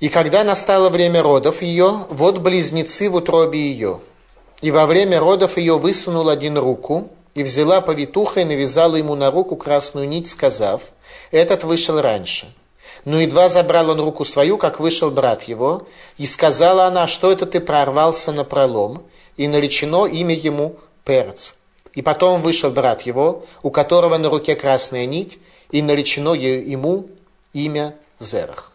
И когда настало время родов ее, вот близнецы в утробе ее. И во время родов ее высунул один руку, и взяла повитуха и навязала ему на руку красную нить, сказав, «Этот вышел раньше». Но едва забрал он руку свою, как вышел брат его, и сказала она, что это ты прорвался на пролом, и наречено имя ему Перц. И потом вышел брат его, у которого на руке красная нить, и наречено ему имя Зерах.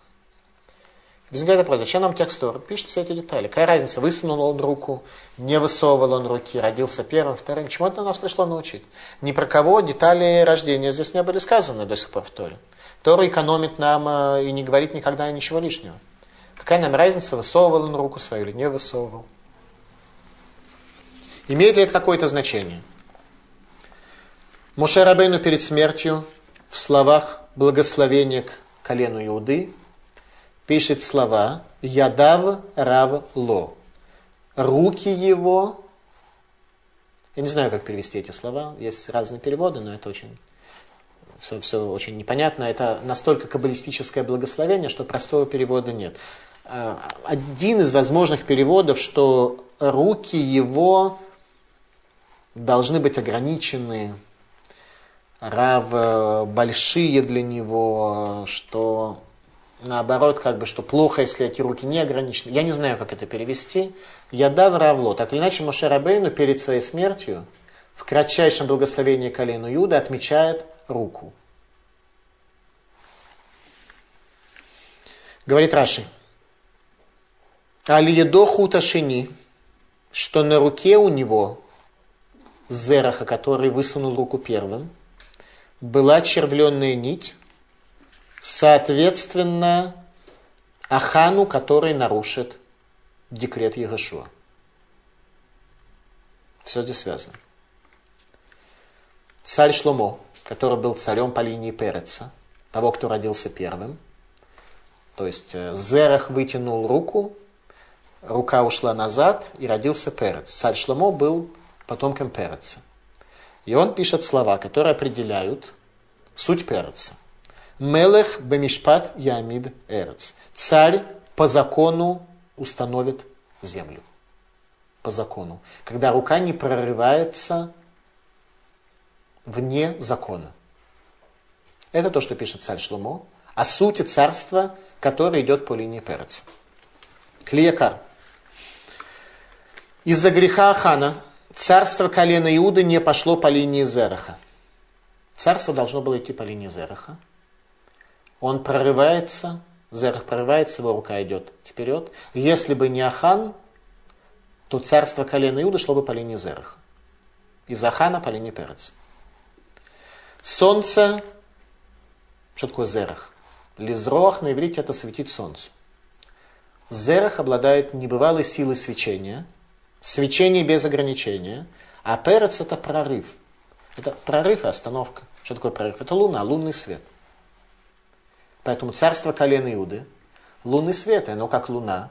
Возникает вопрос, зачем нам текст Торы? Пишет все эти детали. Какая разница, высунул он руку, не высовывал он руки, родился первым, вторым. Чему это нас пришло научить? Ни про кого детали рождения здесь не были сказаны до сих пор в Торе. Тора экономит нам э, и не говорит никогда ничего лишнего. Какая нам разница, высовывал он руку свою или не высовывал? Имеет ли это какое-то значение? Моше Рабейну перед смертью в словах благословения к колену Иуды пишет слова «Ядав рав ло». Руки его, я не знаю, как перевести эти слова, есть разные переводы, но это очень все, все очень непонятно. Это настолько каббалистическое благословение, что простого перевода нет. А, один из возможных переводов, что руки его должны быть ограничены, рав э, большие для него, что наоборот, как бы, что плохо, если эти руки не ограничены. Я не знаю, как это перевести. Я дав равло. Так или иначе, Моше Рабейну перед своей смертью в кратчайшем благословении колену Юда отмечает руку. Говорит Раши. Алиедо хуташини, что на руке у него, Зераха, который высунул руку первым, была червленная нить, соответственно Ахану, который нарушит декрет Егошуа. Все здесь связано. Царь Шломо, который был царем по линии Переца, того, кто родился первым. То есть э, Зерах вытянул руку, рука ушла назад и родился Перец. Царь Шломо был потомком Переца. И он пишет слова, которые определяют суть Переца. Мелех бемишпат ямид эрец. Царь по закону установит землю. По закону. Когда рука не прорывается вне закона. Это то, что пишет царь Шломо, о сути царства, которое идет по линии Переца. Клиякар. Из-за греха Ахана царство колена Иуда не пошло по линии Зераха. Царство должно было идти по линии Зераха. Он прорывается, Зерах прорывается, его рука идет вперед. Если бы не Ахан, то царство колена Иуда шло бы по линии Зераха. Из Ахана по линии Переца. Солнце, что такое зерах? Лизроах на иврите это светить солнцу. Зерах обладает небывалой силой свечения, свечение без ограничения, а перец это прорыв. Это прорыв и остановка. Что такое прорыв? Это луна, лунный свет. Поэтому царство колена Иуды, лунный свет, оно как луна,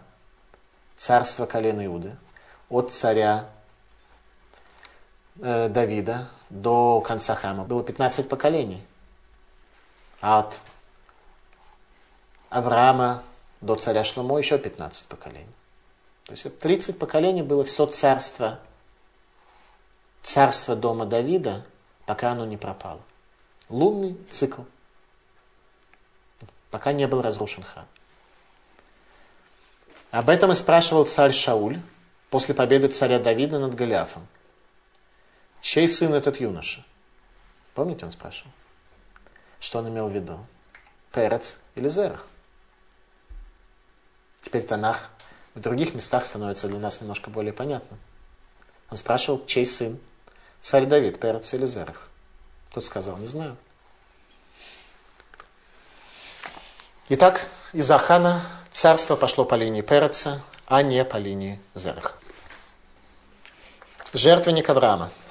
царство колена Иуды, от царя э, Давида до конца храма было 15 поколений. От Авраама до царя Шломо еще 15 поколений. То есть 30 поколений было все царство, царство дома Давида, пока оно не пропало. Лунный цикл. Пока не был разрушен храм. Об этом и спрашивал царь Шауль после победы царя Давида над Голиафом. Чей сын этот юноша? Помните, он спрашивал? Что он имел в виду? Перец или Зерах? Теперь Танах в других местах становится для нас немножко более понятным. Он спрашивал, чей сын? Царь Давид, Перец или Зерах? Тот сказал, не знаю. Итак, из Ахана царство пошло по линии Переца, а не по линии Зераха. Жертвенник Авраама –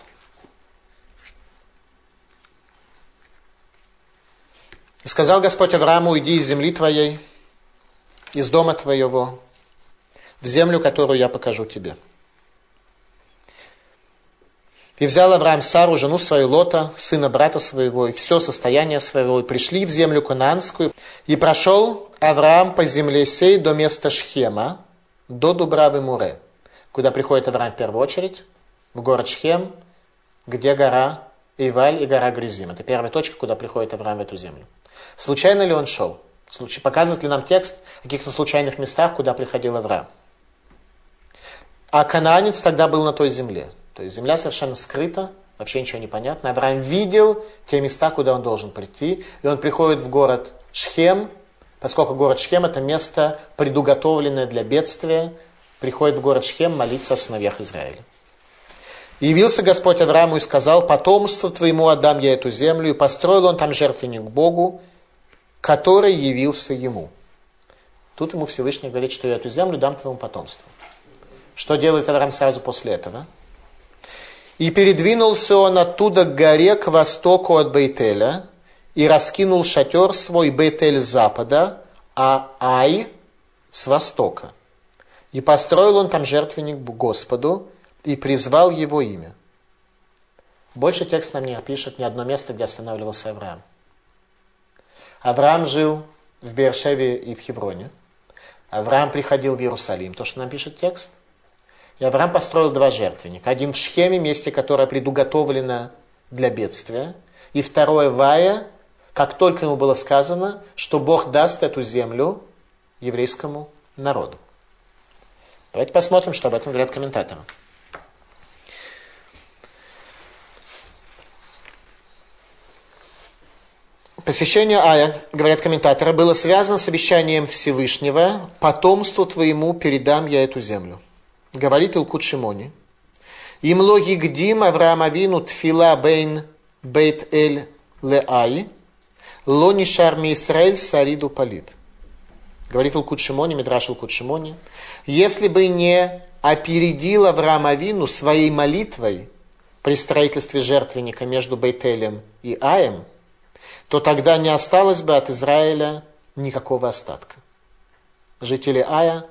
И сказал Господь Аврааму, иди из земли твоей, из дома твоего, в землю, которую я покажу тебе. И взял Авраам Сару, жену свою Лота, сына брата своего, и все состояние своего, и пришли в землю Кананскую. И прошел Авраам по земле сей до места Шхема, до Дубравы Муре, куда приходит Авраам в первую очередь, в город Шхем, где гора Иваль и гора Гризим. Это первая точка, куда приходит Авраам в эту землю. Случайно ли он шел? Показывает ли нам текст в каких-то случайных местах, куда приходил Авраам? А кананец тогда был на той земле. То есть земля совершенно скрыта, вообще ничего не понятно. Авраам видел те места, куда он должен прийти, и он приходит в город Шхем, поскольку город Шхем это место, предуготовленное для бедствия, приходит в город Шхем молиться о сыновьях Израиля. И явился Господь Аврааму и сказал, потомство твоему отдам я эту землю, и построил он там жертвенник Богу, который явился ему. Тут ему Всевышний говорит, что я эту землю дам твоему потомству. Что делает Авраам сразу после этого? И передвинулся он оттуда к горе к востоку от Бейтеля, и раскинул шатер свой Бейтель с запада, а Ай с востока. И построил он там жертвенник Господу, и призвал его имя. Больше текст нам не пишет ни одно место, где останавливался Авраам. Авраам жил в Бершеве и в Хевроне. Авраам приходил в Иерусалим, то, что нам пишет текст. И Авраам построил два жертвенника. Один в Шхеме, месте, которое предуготовлено для бедствия. И второе в Ая, как только ему было сказано, что Бог даст эту землю еврейскому народу. Давайте посмотрим, что об этом говорят комментаторы. Посещение Ая, говорят комментаторы, было связано с обещанием Всевышнего «Потомству твоему передам я эту землю». Говорит Илкут Шимони. «Имло егдим Авраам Авину тфила бейн бейт эль ле ай, ло нишар ми Исраэль сариду палит». Говорит Илкут Шимони, Мидраш Илкут Шимони. «Если бы не опередил Авраам Авину своей молитвой при строительстве жертвенника между Бейтелем и Аем, то тогда не осталось бы от Израиля никакого остатка. Жители Ая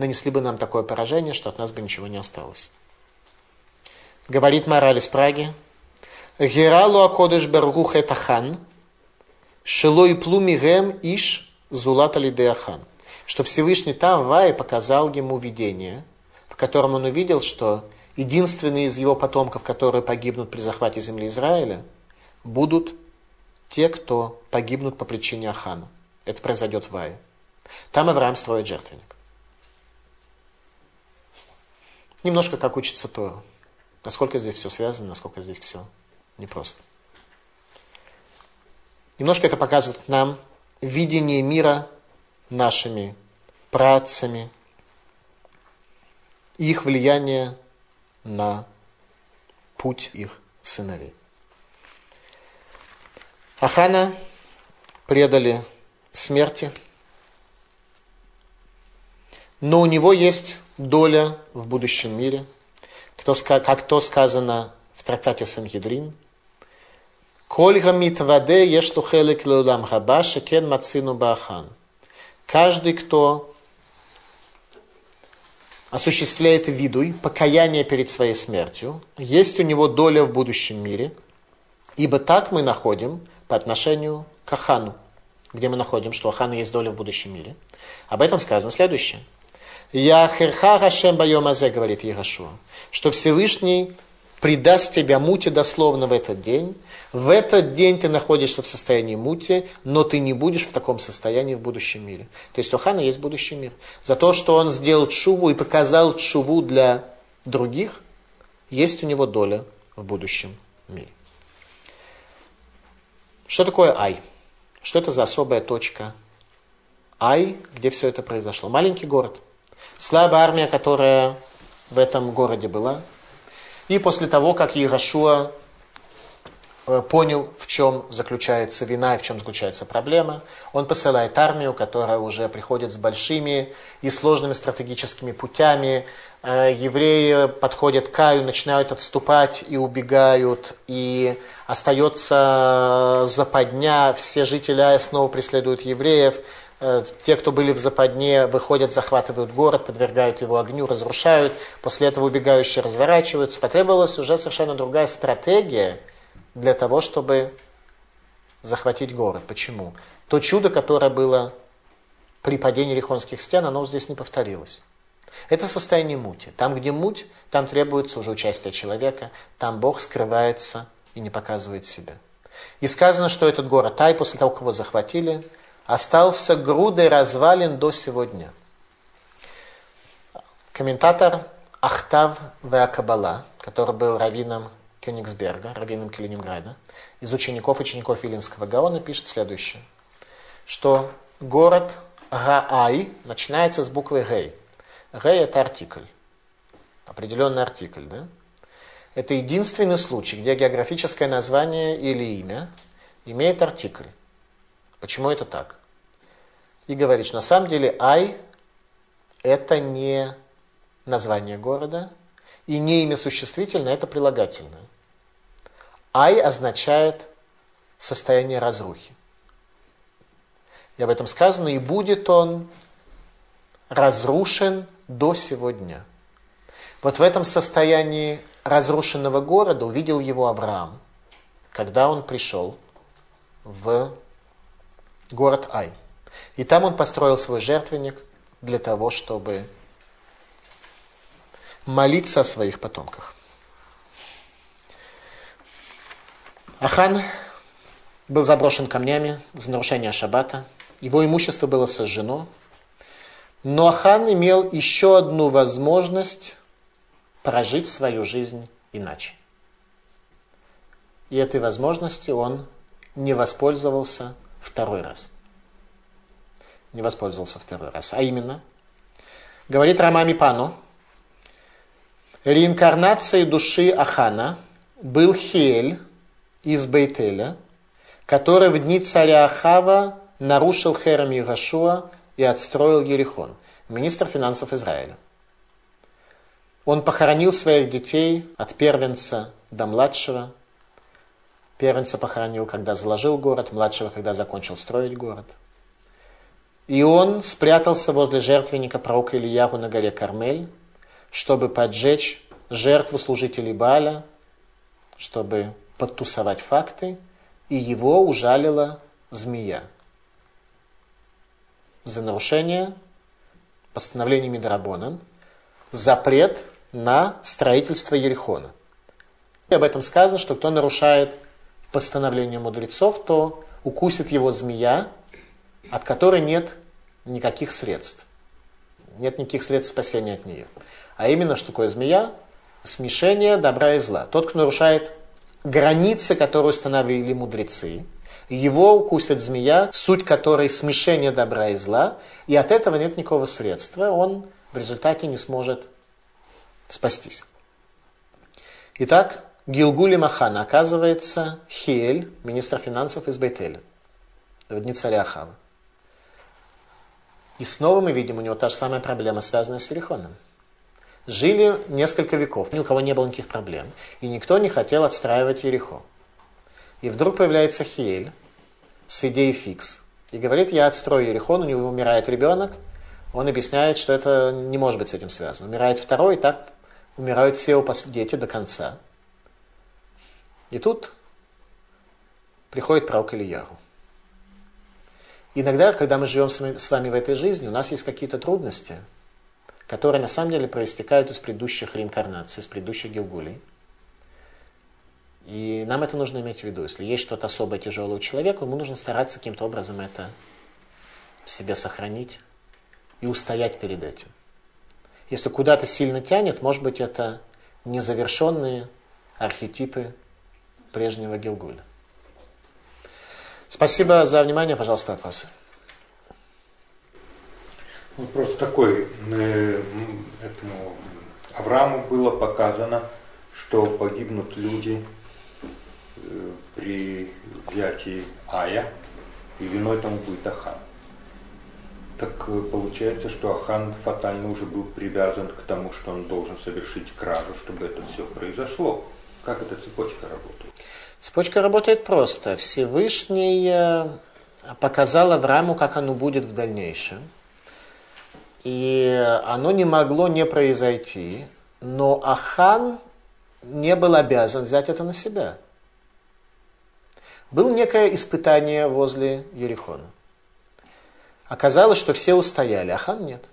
нанесли бы нам такое поражение, что от нас бы ничего не осталось. Говорит мораль из Праги. Гералу акодыш бергух это хан, шилой плумигем иш зулата лидеахан. Что Всевышний там в Ае показал ему видение, в котором он увидел, что единственные из его потомков, которые погибнут при захвате земли Израиля, будут те, кто погибнут по причине Ахана. Это произойдет в Вае. Там Авраам строит жертвенник. Немножко как учится Тору. Насколько здесь все связано, насколько здесь все непросто. Немножко это показывает нам видение мира нашими працами, их влияние на путь их сыновей. Ахана предали смерти, но у него есть доля в будущем мире, как то сказано в трактате Сангидрин. Кольга митваде ешлу хелек леулам хаба шекен мацину баахан. Каждый, кто осуществляет видуй, покаяние перед своей смертью, есть у него доля в будущем мире, ибо так мы находим по отношению к Ахану, где мы находим, что Ахану есть доля в будущем мире. Об этом сказано следующее. Я херха Хашем байом азе, говорит Егошуа, что Всевышний придаст тебя мути дословно в этот день. В этот день ты находишься в состоянии мути, но ты не будешь в таком состоянии в будущем мире. То есть у Хана есть будущий мир. За то, что он сделал чуву и показал чуву для других, есть у него доля в будущем мире. Что такое Ай? Что это за особая точка Ай, где все это произошло? Маленький город. Слабая армия, которая в этом городе была. И после того, как Иерошуа э, понял, в чем заключается вина и в чем заключается проблема, он посылает армию, которая уже приходит с большими и сложными стратегическими путями, Э, евреи подходят к Каю, начинают отступать и убегают, и остается западня, все жители Ая снова преследуют евреев, те, кто были в западне, выходят, захватывают город, подвергают его огню, разрушают, после этого убегающие разворачиваются. Потребовалась уже совершенно другая стратегия для того, чтобы захватить город. Почему? То чудо, которое было при падении Рихонских стен, оно здесь не повторилось. Это состояние мути. Там, где муть, там требуется уже участие человека, там Бог скрывается и не показывает себя. И сказано, что этот город Тай, после того, как его захватили, остался грудой развалин до сегодня. Комментатор הכתב והקבלה, который был раввином Кёнигсберга, раввином Калининграда, из учеников учеников Виленского Гаона, пишет следующее, что город Гаай начинается с буквы Гей. Гей это артикль, определенный артикль, да? Это единственный случай, где географическое название или имя имеет артикль. Почему это так? И говоришь, на самом деле Ай это не название города, и не имя существительное, это прилагательное. Ай означает состояние разрухи. И об этом сказано, и будет он разрушен до сегодня. Вот в этом состоянии разрушенного города увидел его Авраам, когда он пришел в город Ай. И там он построил свой жертвенник для того, чтобы молиться о своих потомках. Ахан был заброшен камнями за нарушение шаббата. Его имущество было сожжено. Но Ахан имел еще одну возможность прожить свою жизнь иначе. И этой возможностью он не воспользовался второй раз. Не воспользовался второй раз. А именно, говорит Рамами Пану, реинкарнацией души Ахана был Хель из Бейтеля, который в дни царя Ахава нарушил Херем Егашуа и отстроил Ерихон, министр финансов Израиля. Он похоронил своих детей от первенца до младшего. Первенца похоронил, когда заложил город, младшего, когда закончил строить город. И он спрятался возле жертвенника пророка Ильягу на горе Кармель, чтобы поджечь жертву служителей Баля, чтобы подтусовать факты, и его ужалила змея за нарушение постановления Мидрабона, запрет на строительство Ерихона. И об этом сказано, что кто нарушает постановление мудрецов, то укусит его змея, от которой нет никаких средств. Нет никаких средств спасения от нее. А именно, что такое змея? Смешение добра и зла. Тот, кто нарушает границы, которые установили мудрецы, его укусит змея, суть которой смешение добра и зла, и от этого нет никакого средства, он в результате не сможет спастись. Итак, Гилгули Махана оказывается Хиэль, министр финансов из Бейтеля, в дни царя Ахава. И снова мы видим у него та же самая проблема, связанная с Ерихоном. Жили несколько веков, ни у кого не было никаких проблем, и никто не хотел отстраивать Ерихо. И вдруг появляется Хиэль с идеей фикс. И говорит, я отстрою Ерихон, у него умирает ребенок. Он объясняет, что это не может быть с этим связано. Умирает второй, и так умирают все дети до конца. И тут приходит пророк Ильяру. Иногда, когда мы живем с вами в этой жизни, у нас есть какие-то трудности, которые на самом деле проистекают из предыдущих реинкарнаций, из предыдущих Гилгулей. И нам это нужно иметь в виду. Если есть что-то особое тяжелое у человека, ему нужно стараться каким-то образом это в себе сохранить и устоять перед этим. Если куда-то сильно тянет, может быть, это незавершенные архетипы прежнего Гилгуля. Спасибо за внимание. Пожалуйста, вопросы. Вопрос такой. Э, этому Аврааму было показано, что погибнут люди э, при взятии Ая, и виной тому будет Ахан. Так э, получается, что Ахан фатально уже был привязан к тому, что он должен совершить кражу, чтобы это все произошло. Как эта цепочка работает? Цепочка работает просто. Всевышний э, показал Аврааму, как оно будет в дальнейшем. И оно не могло не произойти. Но Ахан не был обязан взять это на себя. Было некое испытание возле Ерихона. Оказалось, что все устояли, а хан нет.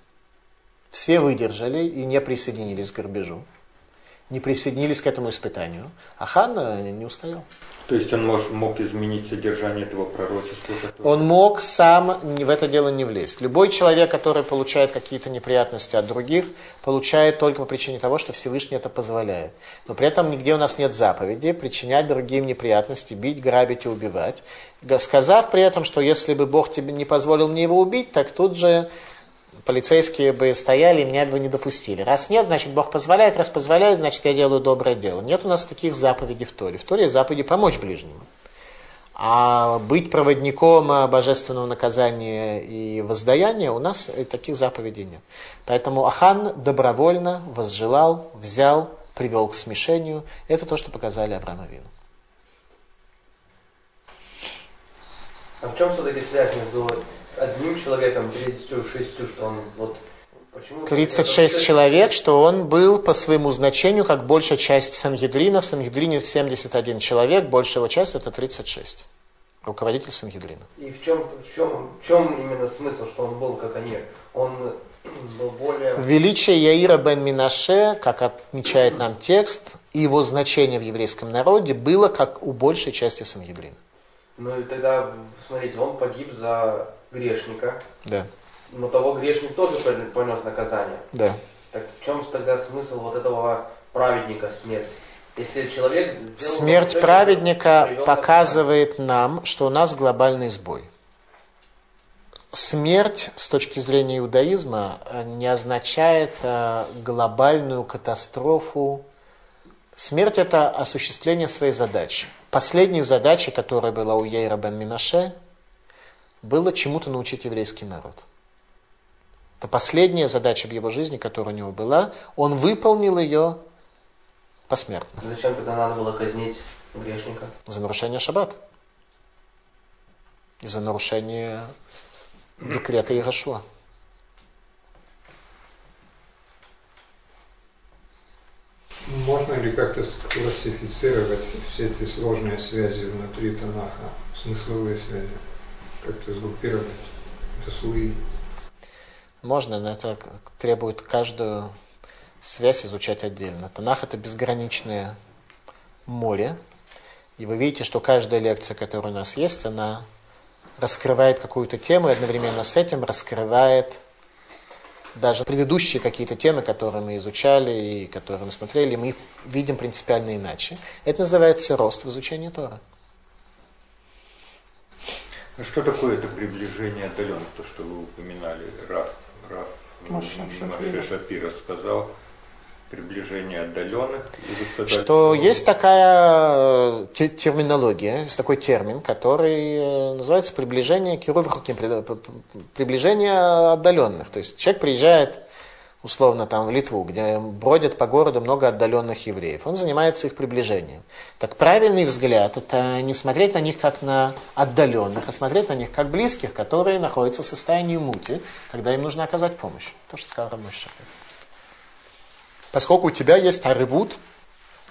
Все выдержали и не присоединились к грабежу. Не присоединились к этому испытанию. А хан не устоял. То есть он мог, мог изменить содержание этого пророчества? Которое... Он мог сам в это дело не влезть. Любой человек, который получает какие-то неприятности от других, получает только по причине того, что Всевышний это позволяет. Но при этом нигде у нас нет заповеди причинять другим неприятности, бить, грабить и убивать. Сказав при этом, что если бы Бог тебе не позволил мне его убить, так тут же полицейские бы стояли и меня бы не допустили. Раз нет, значит Бог позволяет, раз позволяет, значит я делаю доброе дело. Нет у нас таких заповедей в Торе. В Торе есть заповеди помочь ближнему. А быть проводником божественного наказания и воздаяния у нас таких заповедей нет. Поэтому Ахан добровольно возжелал, взял, привел к смешению. Это то, что показали Аврааму Вину. А в чем все-таки связь между одним человеком, 36, что он вот Почему 36 человек, что он был по своему значению как большая часть Сангедрина. В Сангедрине 71 человек, большая его часть это 36. Руководитель Сангедрина. И в чем, в, чем, в чем именно смысл, что он был как они? Он был более... Величие Яира бен Минаше, как отмечает нам текст, и его значение в еврейском народе было как у большей части Сангедрина. Ну и тогда, смотрите, он погиб за грешника. Да. Но того грешник тоже понес наказание. Да. Так в чем тогда смысл вот этого праведника смерти? Если человек Смерть праведника показывает нам, что у нас глобальный сбой. Смерть с точки зрения иудаизма не означает э, глобальную катастрофу. Смерть это осуществление своей задачи. Последней задачей, которая была у Ейра бен Минаше, было чему-то научить еврейский народ. Это последняя задача в его жизни, которая у него была. Он выполнил ее посмертно. Зачем тогда надо было казнить грешника? За нарушение шаббат. И за нарушение декрета Ирашуа. Можно ли как-то классифицировать все эти сложные связи внутри Танаха, смысловые связи? Как-то сгруппировать это слои? Можно, но это требует каждую связь изучать отдельно. Танах это безграничное море. И вы видите, что каждая лекция, которая у нас есть, она раскрывает какую-то тему и одновременно с этим раскрывает даже предыдущие какие-то темы, которые мы изучали и которые мы смотрели, мы их видим принципиально иначе. Это называется рост в изучении Тора. Ну что такое это приближение отдаленных, то, что вы упоминали, Раф, Раф Маша Шапира сказал, приближение отдаленных. Сказали, что, что есть такая э, терминология, есть такой термин, который э, называется приближение кировых приближение отдаленных. То есть человек приезжает условно там в Литву, где бродят по городу много отдаленных евреев. Он занимается их приближением. Так правильный взгляд – это не смотреть на них как на отдаленных, а смотреть на них как близких, которые находятся в состоянии мути, когда им нужно оказать помощь. То, что сказал Рамой Шахер. Поскольку у тебя есть арывут,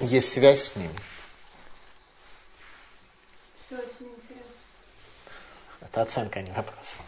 есть связь с ними Это оценка, а не вопрос.